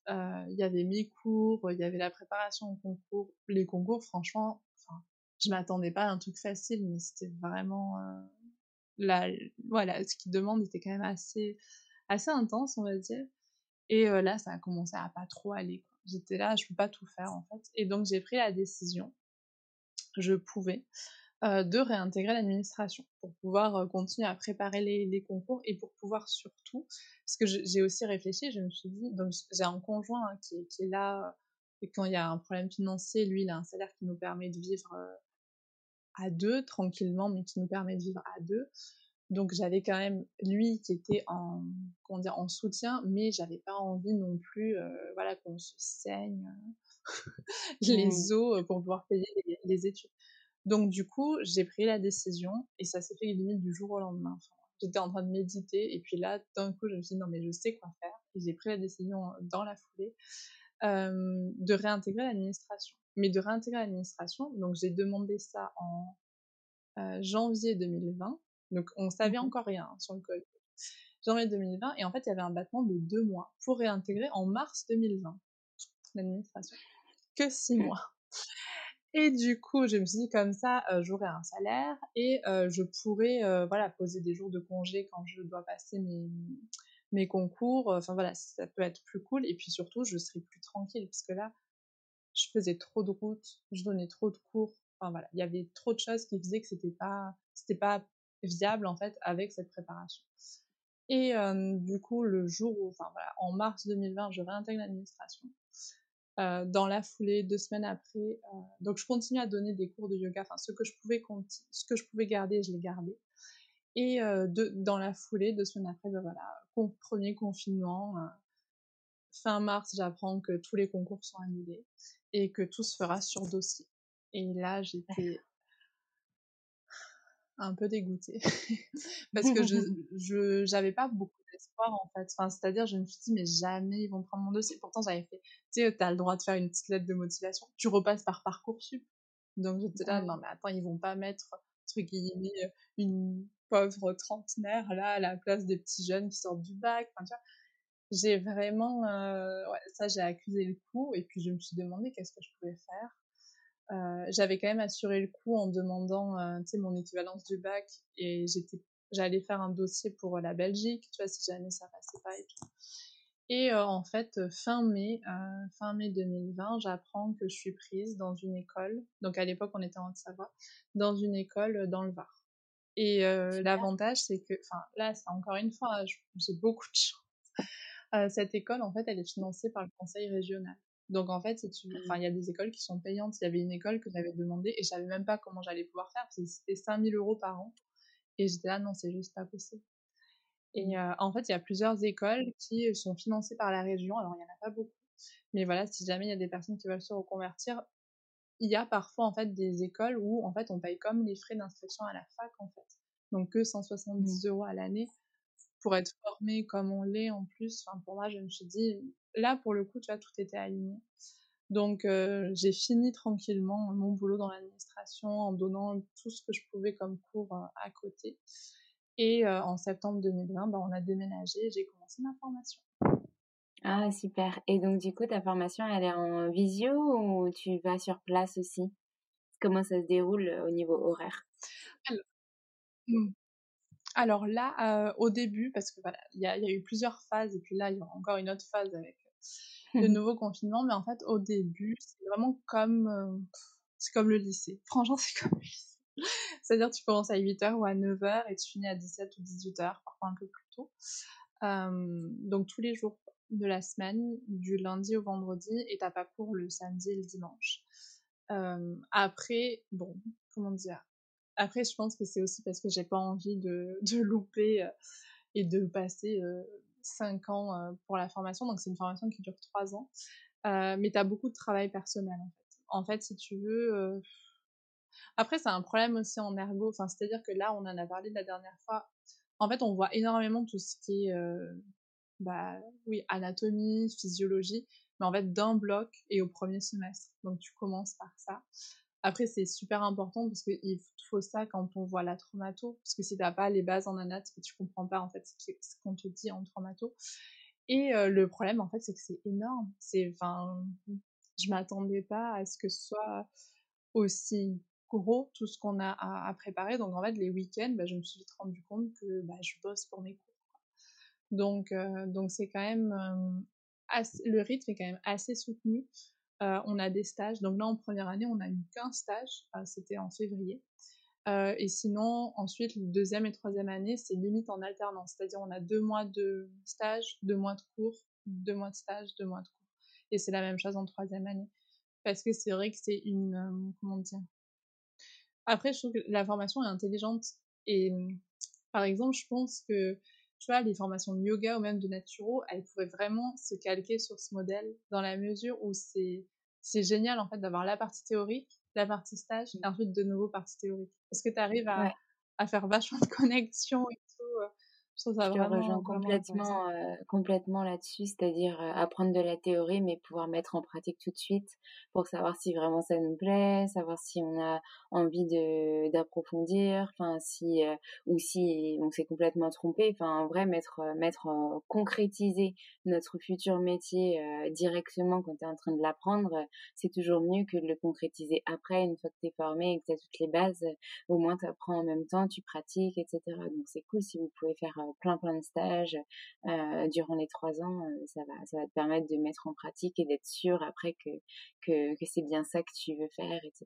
Euh, il y avait mes cours, il y avait la préparation au concours. Les concours, franchement, enfin, je m'attendais pas à un truc facile, mais c'était vraiment euh, la, voilà, ce qui demande était quand même assez assez intense, on va dire. Et là, ça a commencé à pas trop aller. J'étais là, je peux pas tout faire en fait. Et donc j'ai pris la décision je pouvais, de réintégrer l'administration pour pouvoir continuer à préparer les, concours et pour pouvoir surtout, parce que j'ai aussi réfléchi, je me suis dit, donc j'ai un conjoint hein, qui, est là, et quand il y a un problème financier, lui, il a un salaire qui nous permet de vivre à deux, tranquillement, mais qui nous permet de vivre à deux. Donc j'avais quand même lui qui était en, comment dire, en soutien, mais j'avais pas envie non plus, voilà, qu'on se saigne les mmh. os pour pouvoir payer les, études. Donc du coup, j'ai pris la décision et ça s'est fait limite du jour au lendemain. J'étais en train de méditer et puis là, d'un coup, je me suis dit non mais je sais quoi faire et j'ai pris la décision dans la foulée de réintégrer l'administration. Mais de réintégrer l'administration, donc j'ai demandé ça en janvier 2020. Donc on savait mmh encore rien sur le code. Janvier 2020 et en fait il y avait un battement de deux mois pour réintégrer en mars 2020 l'administration que six mois. Et du coup, je me suis dit comme ça, euh, j'aurai un salaire et euh, je pourrais euh, voilà poser des jours de congé quand je dois passer mes mes concours. Enfin voilà, ça peut être plus cool et puis surtout, je serai plus tranquille parce que là, je faisais trop de routes, je donnais trop de cours. Enfin voilà, il y avait trop de choses qui faisaient que c'était pas c'était pas viable en fait avec cette préparation. Et du coup, le jour où, enfin voilà, en mars 2020, je réintègre l'administration. Euh, dans la foulée, deux semaines après. Euh, donc je continue à donner des cours de yoga, enfin ce que je pouvais ce que je pouvais garder, je l'ai gardé. Et euh, dans la foulée, deux semaines après, ben voilà, premier confinement. fin mars, j'apprends que tous les concours sont annulés et que tout se fera sur dossier. Et là, j'étais un peu dégoûtée. Parce que je j'avais pas beaucoup d'espoir en fait. Enfin c'est-à-dire je me suis dit mais jamais ils vont prendre mon dossier. Pourtant j'avais fait tu sais as le droit de faire une petite lettre de motivation. Tu repasses par parcoursup. Donc j'étais là non mais attends ils vont pas mettre entre guillemets une pauvre trentenaire là à la place des petits jeunes qui sortent du bac. Enfin tu vois j'ai vraiment euh, ouais, ça j'ai accusé le coup. Et puis je me suis demandé qu'est-ce que je pouvais faire euh, j'avais quand même assuré le coup en demandant euh, mon équivalence du bac et j'étais j'allais faire un dossier pour la Belgique, tu vois, si jamais ça passait pas et tout. Et en fait, fin mai, fin mai 2020, j'apprends que je suis prise dans une école. Donc à l'époque, on était en Haute-Savoie, dans une école dans le Var. Et l'avantage, c'est que, enfin là, c'est encore une fois, hein, j'ai beaucoup de chance. cette école, en fait, elle est financée par le conseil régional. Donc en fait, enfin, il y a des écoles qui sont payantes. Il y avait une école que j'avais demandé et je savais même pas comment j'allais pouvoir faire parce que c'était 5000 euros par an. Et j'étais là, non, c'est juste pas possible. Et euh, en fait, il y a plusieurs écoles qui sont financées par la région. Alors, il n'y en a pas beaucoup. Mais voilà, si jamais il y a des personnes qui veulent se reconvertir, il y a parfois en fait des écoles où en fait on paye comme les frais d'inscription à la fac en fait. Donc que 170 mmh. euros à l'année pour être formé comme on l'est en plus. Enfin, pour moi, je me suis dit, là pour le coup, tu vois, tout était aligné. Donc euh, j'ai fini tranquillement mon boulot dans l'administration en donnant tout ce que je pouvais comme cours euh, à côté. Et euh, en septembre 2020, bah, on a déménagé et j'ai commencé ma formation. Ah, super. Et donc, du coup, ta formation, elle est en visio ou tu vas sur place aussi? Comment ça se déroule au niveau horaire? Alors, mmh. là, euh, au début, parce que voilà, il y, a eu plusieurs phases, et puis là, il y aura encore une autre phase avec le nouveau confinement, mais en fait, au début, c'est vraiment comme, c'est comme le lycée. Franchement, c'est comme le lycée. C'est-à-dire tu commences à 8h ou à 9h et tu finis à 17 ou 18h, parfois un peu plus tôt. donc tous les jours de la semaine, du lundi au vendredi, et t'as pas cours le samedi et le dimanche. après, bon, comment dire? Après, je pense que c'est aussi parce que j'ai pas envie de, de louper et de passer 5 ans pour la formation. Donc c'est une formation qui dure 3 ans. mais tu as beaucoup de travail personnel en fait. En fait, si tu veux, après, c'est un problème aussi en ergo. Enfin, c'est-à-dire que là, on en a parlé la dernière fois. En fait, on voit énormément tout ce qui est, euh, bah, oui, anatomie, physiologie, mais en fait d'un bloc et au premier semestre. Donc, tu commences par ça. Après, c'est super important parce qu'il faut ça quand on voit la traumato, parce que si t'as pas les bases en anat, tu comprends pas en fait ce qu'on te dit en traumato. Et euh, le problème, en fait, c'est que c'est énorme. C'est, enfin, je m'attendais pas à ce que ce soit aussi gros tout ce qu'on a à, préparer. Donc en fait, les week-ends, bah, je me suis vite rendu compte que bah, je bosse pour mes cours. Donc euh, donc c'est quand même euh, le rythme est quand même assez soutenu. Euh, on a des stages. Donc là, en première année, on a eu qu'un stage. C'était en février. et sinon, ensuite, deuxième et troisième année, c'est limite en alternance. C'est-à-dire, on a deux mois de stage, deux mois de cours, deux mois de stage, deux mois de cours. Et c'est la même chose en troisième année. Parce que c'est vrai que c'est une, comment dire, après, je trouve que la formation est intelligente. Et par exemple, je pense que, tu vois, les formations de yoga ou même de naturo, elles pourraient vraiment se calquer sur ce modèle dans la mesure où c'est, c'est génial, en fait, d'avoir la partie théorique, la partie stage, et ensuite de nouveau partie théorique. Parce que tu arrives à, à, faire vachement de connexions et je, te rejoins complètement, euh, complètement là-dessus, c'est-à-dire euh, apprendre de la théorie, mais pouvoir mettre en pratique tout de suite pour savoir si vraiment ça nous plaît, savoir si on a envie de d'approfondir, enfin si euh, ou si on s'est complètement trompé, enfin en vrai mettre mettre concrétiser notre futur métier directement quand tu es en train de l'apprendre, c'est toujours mieux que de le concrétiser après une fois que tu es formé et que tu as toutes les bases, au moins tu apprends en même temps, tu pratiques, etc. Donc c'est cool si vous pouvez faire plein plein de stages durant les trois ans, ça va ça va te permettre de mettre en pratique et d'être sûr après que, que, que c'est bien ça que tu veux faire, etc.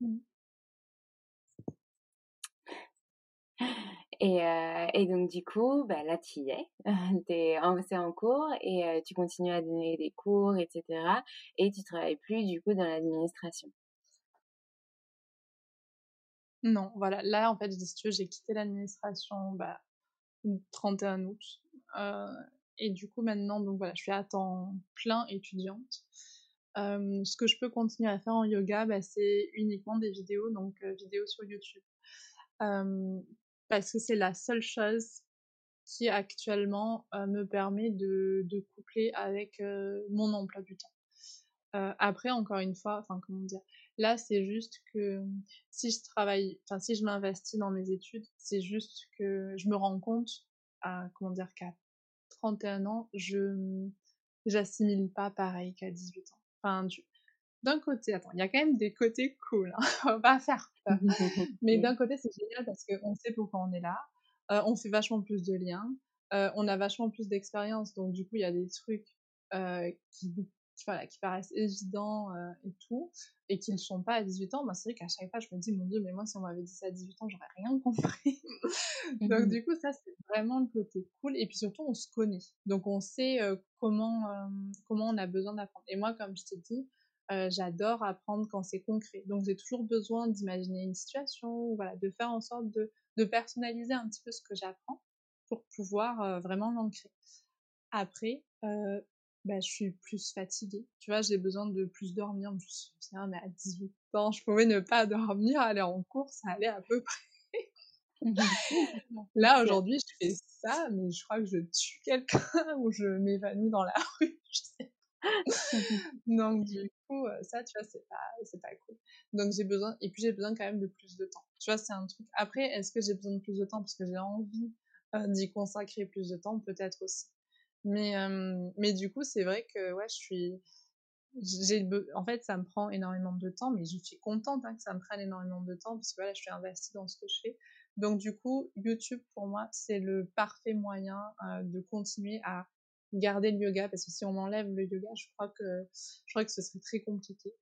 Mmh. Et, euh, et, donc du coup, bah, là tu y es, en, c'est en cours et euh, tu continues à donner des cours, etc. Et tu travailles plus du coup dans l'administration. Non, voilà. Là, en fait, si tu j'ai quitté l'administration bah, le 31 août. Euh, et du coup, maintenant, voilà, je suis à temps plein étudiante. Euh, ce que je peux continuer à faire en yoga, bah, c'est uniquement des vidéos, donc euh, vidéos sur YouTube. parce que c'est la seule chose qui actuellement me permet de, de, coupler avec mon emploi du temps. après, encore une fois, enfin, comment dire, Là, c'est juste que si je travaille, enfin, si je m'investis dans mes études, c'est juste que je me rends compte, à, comment dire, qu'à 31 ans, je j'assimile pas pareil qu'à 18 ans. Enfin, d'un côté, attends, il y a quand même des côtés cool, hein, on va pas faire peur. Mais d'un côté, c'est génial parce qu'on sait pourquoi on est là, euh, on fait vachement plus de liens, euh, on a vachement plus d'expérience, donc du coup, il y a des trucs euh, qui, voilà, qui paraissent évidents euh, et tout, et qui ne sont pas à 18 ans. Moi, c'est vrai qu'à chaque fois, je me dis, mon Dieu, mais moi, si on m'avait dit ça à 18 ans, j'aurais rien compris. donc, Mmh du coup, ça, c'est vraiment le côté cool. Et puis surtout, on se connaît. Donc, on sait euh, comment, euh, comment on a besoin d'apprendre. Et moi, comme je t'ai dit, j'adore apprendre quand c'est concret. Donc, j'ai toujours besoin d'imaginer une situation, voilà, de faire en sorte de, de personnaliser un petit peu ce que j'apprends pour pouvoir vraiment l'ancrer. Après, euh, bah, je suis plus fatiguée. Tu vois, j'ai besoin de plus dormir. Je me souviens, mais à 18 ans, je pouvais ne pas dormir, aller en cours, ça allait à peu près. Là, aujourd'hui, je fais ça, mais je crois que je tue quelqu'un ou je m'évanouis dans la rue. Je sais donc du coup, euh, ça, tu vois, c'est pas, c'est pas cool. Donc j'ai besoin, et puis j'ai besoin quand même de plus de temps. Tu vois, c'est un truc. Après, est-ce que j'ai besoin de plus de temps? Parce que j'ai envie euh, d'y consacrer plus de temps Peut-être aussi. Mais, euh, mais du coup, c'est vrai que ouais, je suis, j'ai, en fait, ça me prend énormément de temps, mais je suis contente hein, que ça me prenne énormément de temps parce que voilà, je suis investie dans ce que je fais. Donc du coup, YouTube pour moi, c'est le parfait moyen euh, de continuer à garder le yoga parce que si on m'enlève le yoga, je crois que je crois que ce serait très compliqué.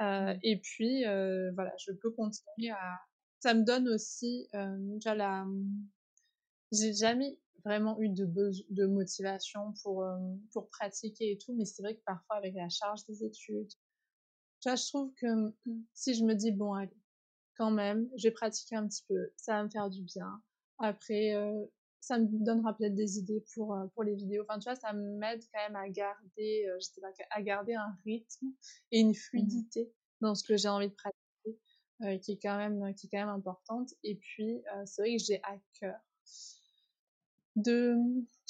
Euh, et puis euh, voilà, je peux continuer à. Ça me donne aussi euh, déjà la. J'ai jamais vraiment eu de de motivation pour pour pratiquer et tout, mais c'est vrai que parfois avec la charge des études, tu vois, je trouve que si je me dis bon allez, quand même, je vais pratiquer un petit peu, ça va me faire du bien. Après, euh, ça me donnera peut-être des idées pour, euh, pour les vidéos. Enfin, tu vois, ça m'aide quand même à garder, euh, je sais pas, à garder un rythme et une fluidité dans ce que j'ai envie de pratiquer, euh, qui est quand même, qui est quand même importante. Et puis, euh, c'est vrai que j'ai à cœur de,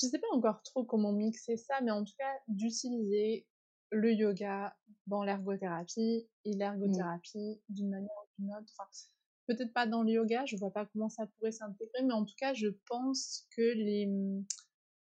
je sais pas encore trop comment mixer ça, mais en tout cas, d'utiliser le yoga dans l'ergothérapie et l'ergothérapie d'une manière ou d'une autre. Enfin, peut-être pas dans le yoga, je vois pas comment ça pourrait s'intégrer, mais en tout cas, je pense que les.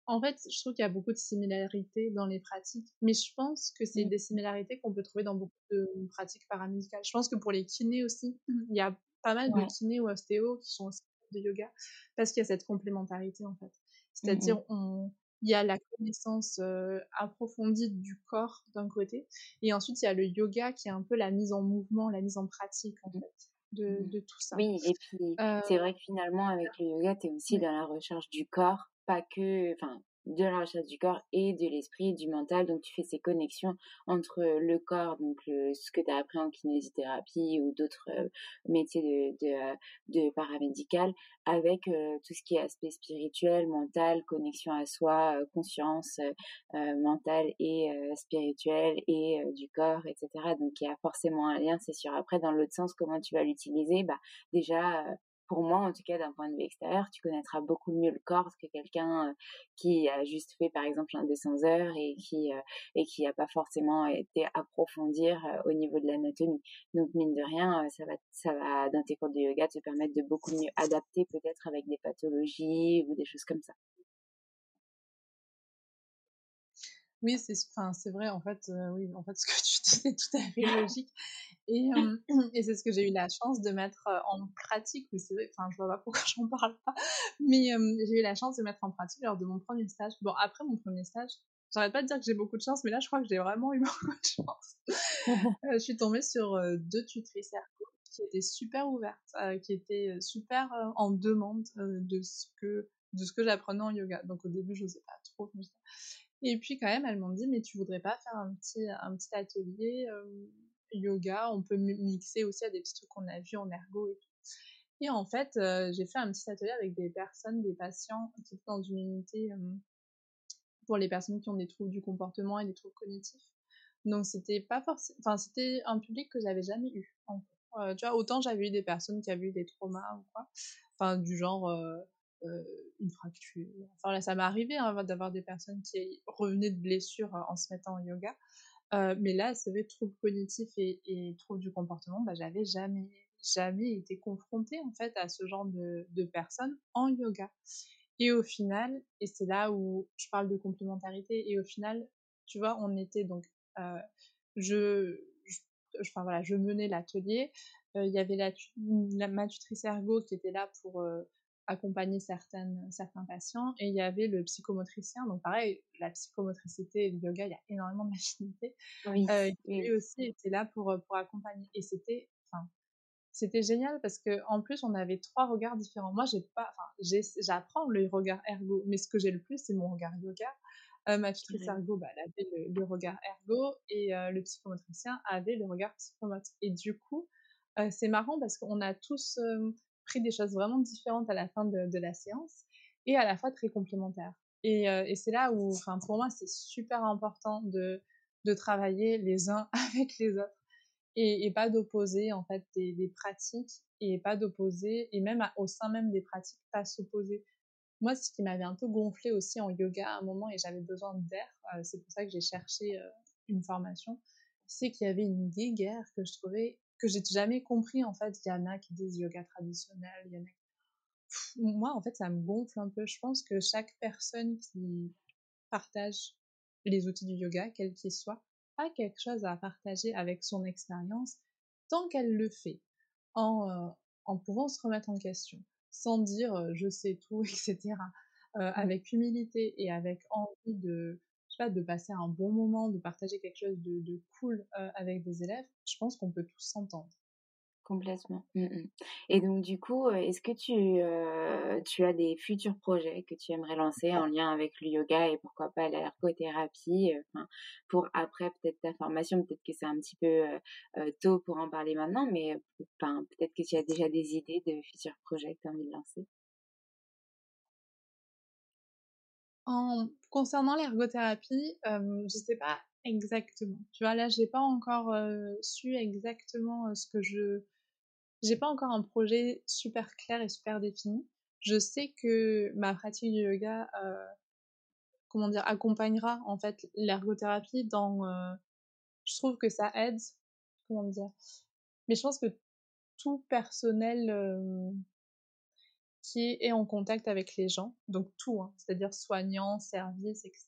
En fait, je trouve qu'il y a beaucoup de similarités dans les pratiques, mais je pense que c'est des similarités qu'on peut trouver dans beaucoup de pratiques paramédicales. Je pense que pour les kinés aussi, il y a pas mal Ouais. de kinés ou ostéos qui sont aussi de yoga parce qu'il y a cette complémentarité en fait. C'est-à-dire, on, il y a la connaissance euh, approfondie du corps d'un côté, et ensuite il y a le yoga qui est un peu la mise en mouvement, la mise en pratique en fait de, de tout ça. Oui, et puis Euh, c'est vrai que finalement, avec le yoga, tu es aussi dans la recherche du corps, pas que, enfin, de la recherche du corps et de l'esprit, du mental. Donc, tu fais ces connexions entre le corps, donc le, ce que tu as appris en kinésithérapie ou d'autres euh, métiers de, de, euh, paramédical, avec euh, tout ce qui est aspect spirituel, mental, connexion à soi, conscience mentale et spirituelle et du corps, etc. Donc, il y a forcément un lien, c'est sûr. Après, dans l'autre sens, comment tu vas l'utiliser? Bah, Déjà, pour moi, en tout cas, d'un point de vue extérieur, tu connaîtras beaucoup mieux le corps que quelqu'un euh, qui a juste fait, par exemple, un 200 heures et qui euh, et qui n'a pas forcément été approfondir euh, au niveau de l'anatomie. Donc, mine de rien, ça va, ça va, dans tes cours de yoga, te permettre de beaucoup mieux adapter peut-être avec des pathologies ou des choses comme ça. Oui, c'est enfin, c'est vrai, en fait, euh, oui, en fait, ce que tu dis, c'est tout à fait logique. Et, euh, et c'est ce que j'ai eu la chance de mettre euh, en pratique, mais c'est vrai, enfin, je vois pas pourquoi j'en parle pas, mais euh, j'ai eu la chance de mettre en pratique lors de mon premier stage. Bon, après mon premier stage, j'arrête pas de dire que j'ai beaucoup de chance, mais là, je crois que j'ai vraiment eu beaucoup de chance. Euh, je suis tombée sur deux tutrices qui étaient super ouvertes, euh, qui étaient super en demande de ce que de ce que j'apprenais en yoga. Donc au début, je sais pas trop. Et puis quand même, elles m'ont dit, mais tu voudrais pas faire un petit un petit atelier euh, yoga On peut mi- mixer aussi à des petits trucs qu'on a vus en ergo et tout. Et en fait, euh, j'ai fait un petit atelier avec des personnes, des patients qui étaient dans une unité euh, pour les personnes qui ont des troubles du comportement et des troubles cognitifs. Donc c'était pas forcément, enfin c'était un public que j'avais jamais eu. En fait. Tu vois, autant j'avais eu des personnes qui avaient eu des traumas ou quoi, enfin du genre une fracture. Enfin là, ça m'est arrivé hein, d'avoir des personnes qui revenaient de blessures euh, en se mettant au yoga. Euh, mais là, c'est vrai, troubles cognitifs et, et troubles du comportement, bah, j'avais jamais, jamais été confrontée en fait à ce genre de, personnes en yoga. Et au final, et c'est là où je parle de complémentarité, et au final, tu vois, on était donc, euh, je, je enfin voilà, je menais l'atelier. il y avait la, la, ma tutrice ergo qui était là pour accompagner certaines, certains patients et il y avait le psychomotricien. Donc pareil, la psychomotricité et le yoga, il y a énormément d'affinités. Oui, qui lui aussi était là pour, pour accompagner. Et c'était, enfin, c'était génial parce que en plus on avait trois regards différents. Moi j'ai pas, enfin j'apprends le regard ergo, mais ce que j'ai le plus c'est mon regard yoga. Euh, ma tutrice ergo, bah, elle avait le, regard ergo et euh, le psychomotricien avait le regard psychomote. Et du coup, euh, c'est marrant parce qu'on a tous pris des choses vraiment différentes à la fin de, la séance et à la fois très complémentaires. Et, et c'est là où, pour moi, c'est super important de, travailler les uns avec les autres et, pas d'opposer en fait des, des, pratiques et pas d'opposer et même au sein même des pratiques pas s'opposer moi ce qui m'avait un peu gonflé aussi en yoga à un moment et j'avais besoin d'air euh, c'est pour ça que j'ai cherché euh, une formation c'est qu'il y avait une guéguerre que je trouvais que j'ai jamais compris en fait il y en a qui disent yoga traditionnel y en a moi en fait ça me gonfle un peu je pense que chaque personne qui partage les outils du yoga quels qu'ils soient a quelque chose à partager avec son expérience tant qu'elle le fait en, euh, en pouvant se remettre en question, sans dire euh, je sais tout, etc. Euh, avec humilité et avec envie de, je sais pas, de passer un bon moment, de partager quelque chose de, cool avec des élèves, je pense qu'on peut tous s'entendre. Complètement. Mmh et donc du coup, est-ce que tu, tu as des futurs projets que tu aimerais lancer en lien avec le yoga et pourquoi pas l'ergothérapie, pour après peut-être ta formation? Peut-être que c'est un petit peu, tôt pour en parler maintenant, mais peut-être que tu as déjà des idées de futurs projets que tu as envie de lancer? En concernant l'ergothérapie, je je sais pas exactement. Tu vois, là, j'ai pas encore, su exactement, ce que je j'ai pas encore un projet super clair et super défini. Je sais que ma pratique du yoga, euh, comment dire, accompagnera en fait l'ergothérapie dans. Euh, je trouve que ça aide, comment dire. Mais je pense que tout personnel euh, qui est en contact avec les gens, donc tout, hein, c'est-à-dire soignants, services, etc.,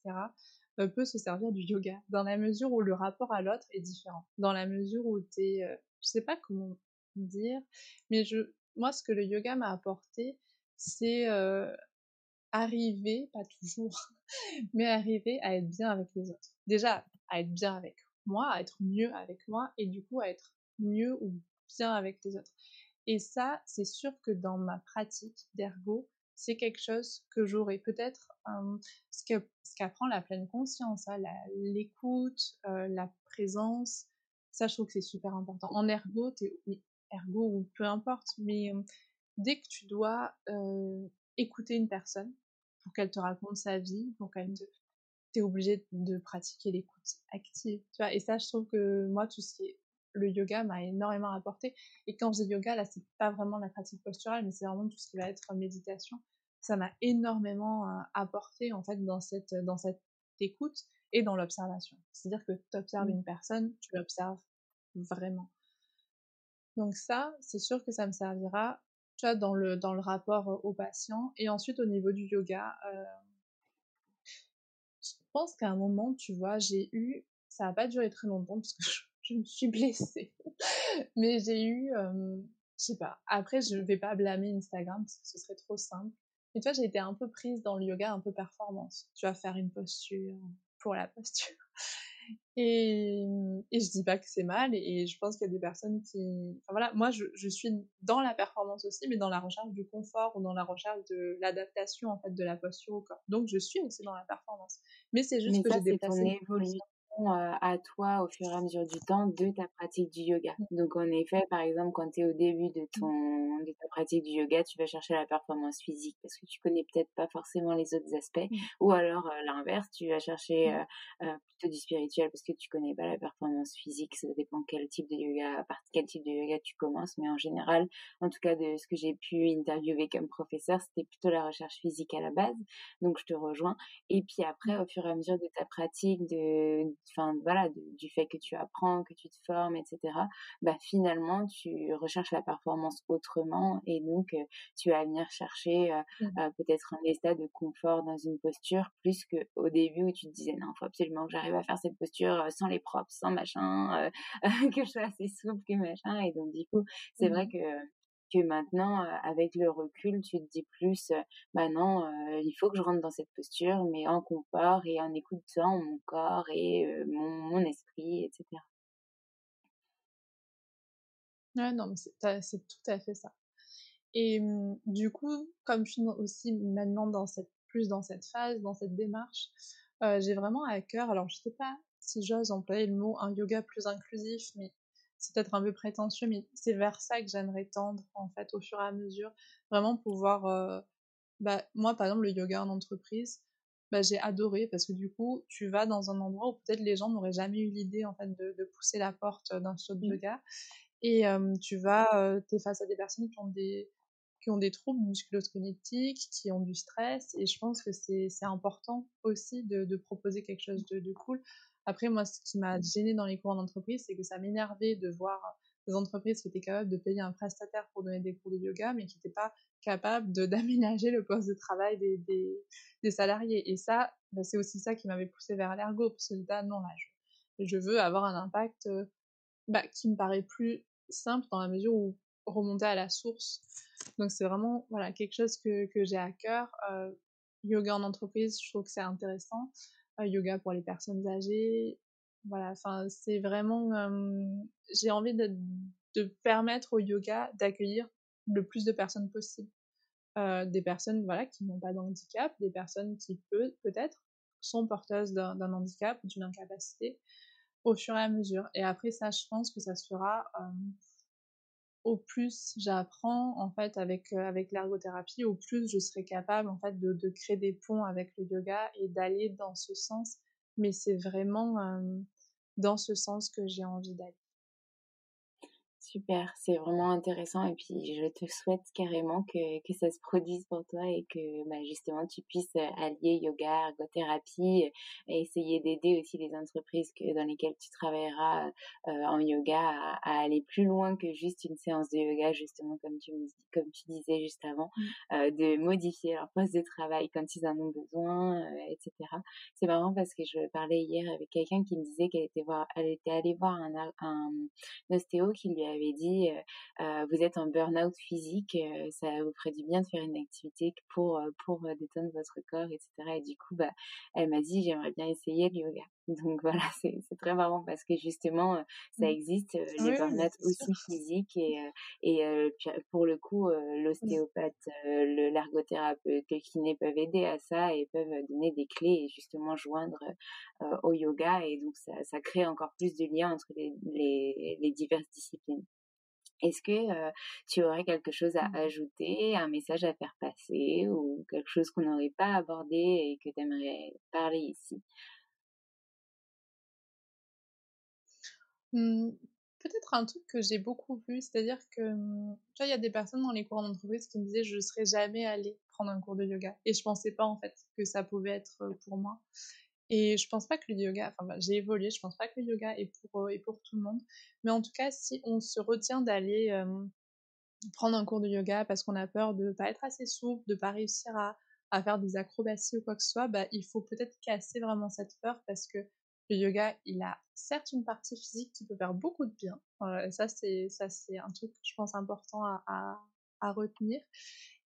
euh, peut se servir du yoga dans la mesure où le rapport à l'autre est différent, dans la mesure où tu es, euh, je sais pas comment dire. Mais je, moi, ce que le yoga m'a apporté, c'est euh, arriver, pas toujours, mais arriver à être bien avec les autres. Déjà, à être bien avec moi, à être mieux avec moi, et du coup, à être mieux ou bien avec les autres. Et ça, c'est sûr que dans ma pratique d'ergo, c'est quelque chose que j'aurais peut-être ce que ce qu'apprend la pleine conscience, hein, l'écoute, euh, la présence. Ça, je trouve que c'est super important. En ergo, t'es ergo ou peu importe, mais dès que tu dois écouter une personne pour qu'elle te raconte sa vie, pour qu'elle te t'es obligé de pratiquer l'écoute active, tu vois. Et ça, je trouve que moi, tout ce qui est le yoga m'a énormément apporté. Et quand je dis yoga, là, c'est pas vraiment la pratique posturale, mais c'est vraiment tout ce qui va être méditation. Ça m'a énormément apporté, en fait, dans cette, dans cette écoute et dans l'observation. C'est-à-dire que tu observes mmh. une personne, tu l'observes vraiment. Donc ça, c'est sûr que ça me servira, tu vois, dans le, dans le rapport au patient. Et ensuite, au niveau du yoga, euh, je pense qu'à un moment, tu vois, j'ai eu, ça n'a pas duré très longtemps parce que je, me suis blessée, mais j'ai eu, euh, je sais pas, après, je vais pas blâmer Instagram parce que ce serait trop simple. Mais tu vois, j'ai été un peu prise dans le yoga, un peu performance. Tu vas faire une posture pour la posture. Et, et je dis pas que c'est mal, et, je pense qu'il y a des personnes qui. Enfin voilà, moi je, je, suis dans la performance aussi, mais dans la recherche du confort ou dans la recherche de l'adaptation en fait de la posture au corps. Donc je suis aussi dans la performance. Mais c'est juste que j'ai déplacé à toi au fur et à mesure du temps de ta pratique du yoga. Mmh. Donc en effet, par exemple, quand tu es au début de ton de ta pratique du yoga, tu vas chercher la performance physique parce que tu connais peut-être pas forcément les autres aspects mmh. ou alors l'inverse, tu vas chercher mmh. plutôt du spirituel parce que tu connais pas la performance physique, ça dépend quel type de yoga, par quel type de yoga tu commences, mais en général, en tout cas de ce que j'ai pu interviewer comme professeur, c'était plutôt la recherche physique à la base. Donc je te rejoins et puis après au fur et à mesure de ta pratique de enfin voilà, du fait que tu apprends, que tu te formes, etc. Bah finalement, tu recherches la performance autrement et donc tu vas venir chercher mmh. peut-être un état de confort dans une posture plus que au début où tu te disais non, faut absolument que j'arrive à faire cette posture sans les props, sans machin, que je sois assez souple que machin. Et donc du coup, c'est vrai mmh. que que maintenant, avec le recul, tu te dis plus, bah non, il faut que je rentre dans cette posture, mais en confort et en écoutant mon corps et mon, mon, esprit, etc. Ouais, non, mais c'est tout à fait ça. Et mmh, du coup, comme je suis aussi maintenant dans cette, plus dans cette phase, dans cette démarche, j'ai vraiment à cœur, alors je sais pas si j'ose employer le mot un yoga plus inclusif, mais c'est peut-être un peu prétentieux, mais c'est vers ça que j'aimerais tendre, en fait, au fur et à mesure. Vraiment pouvoir. Euh, bah, moi, par exemple, le yoga en entreprise, bah, j'ai adoré parce que du coup, tu vas dans un endroit où peut-être les gens n'auraient jamais eu l'idée, en fait, de, pousser la porte d'un saut de mmh. yoga. Et tu vas, tu es face à des personnes qui ont des, qui ont des troubles musculosquelettiques, qui ont du stress. Et je pense que c'est important aussi de, de, proposer quelque chose de, de cool. Après, moi, ce qui m'a gêné dans les cours d'entreprise, c'est que ça m'énervait de voir des entreprises qui étaient capables de payer un prestataire pour donner des cours de yoga, mais qui n'étaient pas capables d'aménager le poste de travail des, salariés. Et ça, bah, c'est aussi ça qui m'avait poussé vers l'ergo, parce que là, non, là, je, veux avoir un impact euh, bah, qui me paraît plus simple dans la mesure où remonter à la source. Donc c'est vraiment voilà quelque chose que, que j'ai à cœur. Euh, yoga en entreprise, je trouve que c'est intéressant yoga pour les personnes âgées. Voilà, enfin, c'est vraiment. j'ai envie de, de, permettre au yoga d'accueillir le plus de personnes possible. Euh, des personnes voilà, qui n'ont pas de handicap, des personnes qui peut, peut-être sont porteuses d'un handicap d'une incapacité au fur et à mesure. Et après ça, je pense que ça se fera au plus j'apprends en fait avec euh, avec l'ergothérapie, au plus je serai capable en fait de, de créer des ponts avec le yoga et d'aller dans ce sens. Mais c'est vraiment euh, dans ce sens que j'ai envie d'aller. Super, c'est vraiment intéressant et puis je te souhaite carrément que, que ça se produise pour toi et que bah, justement tu puisses euh, allier yoga, ergothérapie et essayer d'aider aussi les entreprises que, dans lesquelles tu travailleras euh, en yoga à, aller plus loin que juste une séance de yoga justement comme tu, comme tu disais juste avant, mmh. euh, de modifier leur poste de travail quand ils en ont besoin, etc. C'est marrant parce que je parlais hier avec quelqu'un qui me disait qu'elle était, voir, elle était allée voir un, un ostéo qui lui avait dit vous êtes en burn-out physique, ça vous ferait du bien de faire une activité pour pour détendre votre corps, etc. Et du coup, bah, elle m'a dit j'aimerais bien essayer le yoga. Donc voilà, c'est très marrant parce que justement, ça mmh. existe les burn-out aussi physiques et et pour le coup, mmh. l'ostéopathe, l'ergothérapeute, le kiné peuvent aider à ça et peuvent donner des clés et justement joindre au yoga et donc ça, ça crée encore plus de liens entre les, les, les diverses disciplines. Est-ce que tu aurais quelque chose à mmh. ajouter, un message à faire passer ou quelque chose qu'on n'aurait pas abordé et que tu aimerais parler ici? Mmh, Peut-être un truc que j'ai beaucoup vu, c'est-à-dire que mmh, tu vois, il y a des personnes dans les cours d'entreprise qui me disaient je ne serais jamais allée prendre un cours de yoga et je pensais pas en fait que ça pouvait être pour moi. Et je pense pas que le yoga, enfin bah, j'ai évolué, je pense pas que le yoga est pour, est pour tout le monde. Mais en tout cas, si on se retient d'aller prendre un cours de yoga parce qu'on a peur de pas être assez souple, de pas réussir à, à faire des acrobaties ou quoi que ce soit, bah, il faut peut-être casser vraiment cette peur parce que le yoga, il a certes une partie physique qui peut faire beaucoup de bien. ça, c'est ça c'est un truc, je pense, important à, à retenir.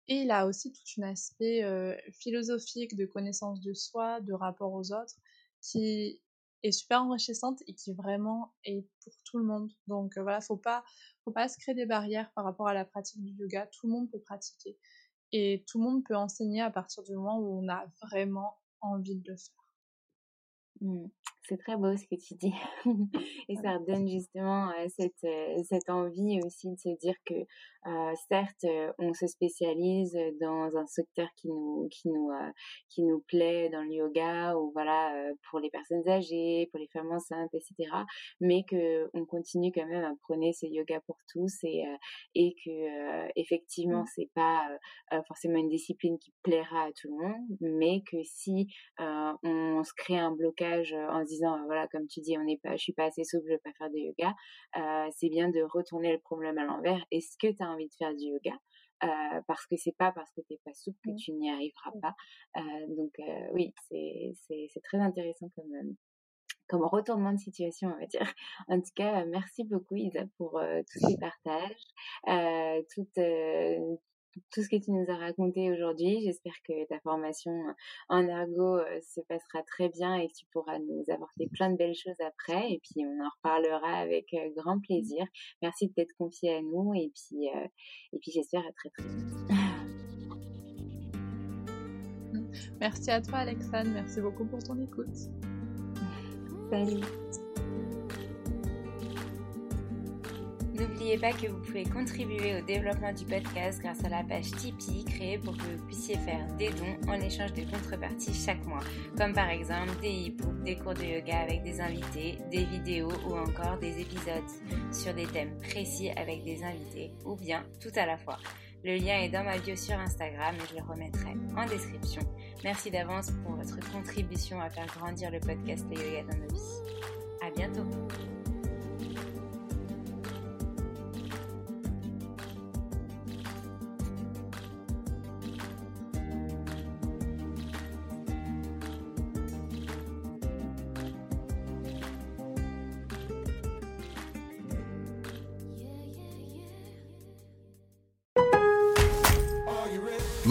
Et il a aussi tout un aspect euh, philosophique de connaissance de soi, de rapport aux autres, qui est super enrichissante et qui vraiment est pour tout le monde. Donc euh, voilà, faut pas, faut pas se créer des barrières par rapport à la pratique du yoga. Tout le monde peut pratiquer et tout le monde peut enseigner à partir du moment où on a vraiment envie de le faire. Mmh. C'est très beau ce que tu dis. et ça redonne justement euh, cette, euh, cette envie aussi de se dire que euh, certes, on se spécialise dans un secteur qui nous, qui nous, qui nous plaît dans le yoga ou voilà, pour les personnes âgées, pour les femmes enceintes, etc. Mais que on continue quand même à prôner ce yoga pour tous et, et que effectivement, mmh. c'est pas forcément une discipline qui plaira à tout le monde, mais que si on se crée un blocage en se disant voilà comme tu dis on n'est pas je suis pas assez souple je vais pas faire de yoga c'est bien de retourner le problème à l'envers. Est-ce que tu as envie de faire du yoga? Parce que c'est pas parce que t'es pas souple que mmh. tu n'y arriveras pas. Donc oui c'est c'est très intéressant comme comme retournement de situation, on va dire. En tout cas, merci beaucoup Isa pour tous ces partages, euh, tout ce que tu nous as raconté aujourd'hui. J'espère que ta formation en ergo se passera très bien et que tu pourras nous apporter plein de belles choses après. Et puis, on en reparlera avec grand plaisir. Merci de t'être confié à nous et puis, et puis j'espère à très très vite. Merci à toi, Alexandre. Merci beaucoup pour ton écoute. Salut. N'oubliez pas que vous pouvez contribuer au développement du podcast grâce à la page Tipeee créée pour que vous puissiez faire des dons en échange de contreparties chaque mois, comme par exemple des e-books, des cours de yoga avec des invités, des vidéos ou encore des épisodes sur des thèmes précis avec des invités, ou bien tout à la fois. Le lien est dans ma bio sur Instagram et je le remettrai en description. Merci d'avance pour votre contribution à faire grandir le podcast Le Yoga dans nos vies. À bientôt!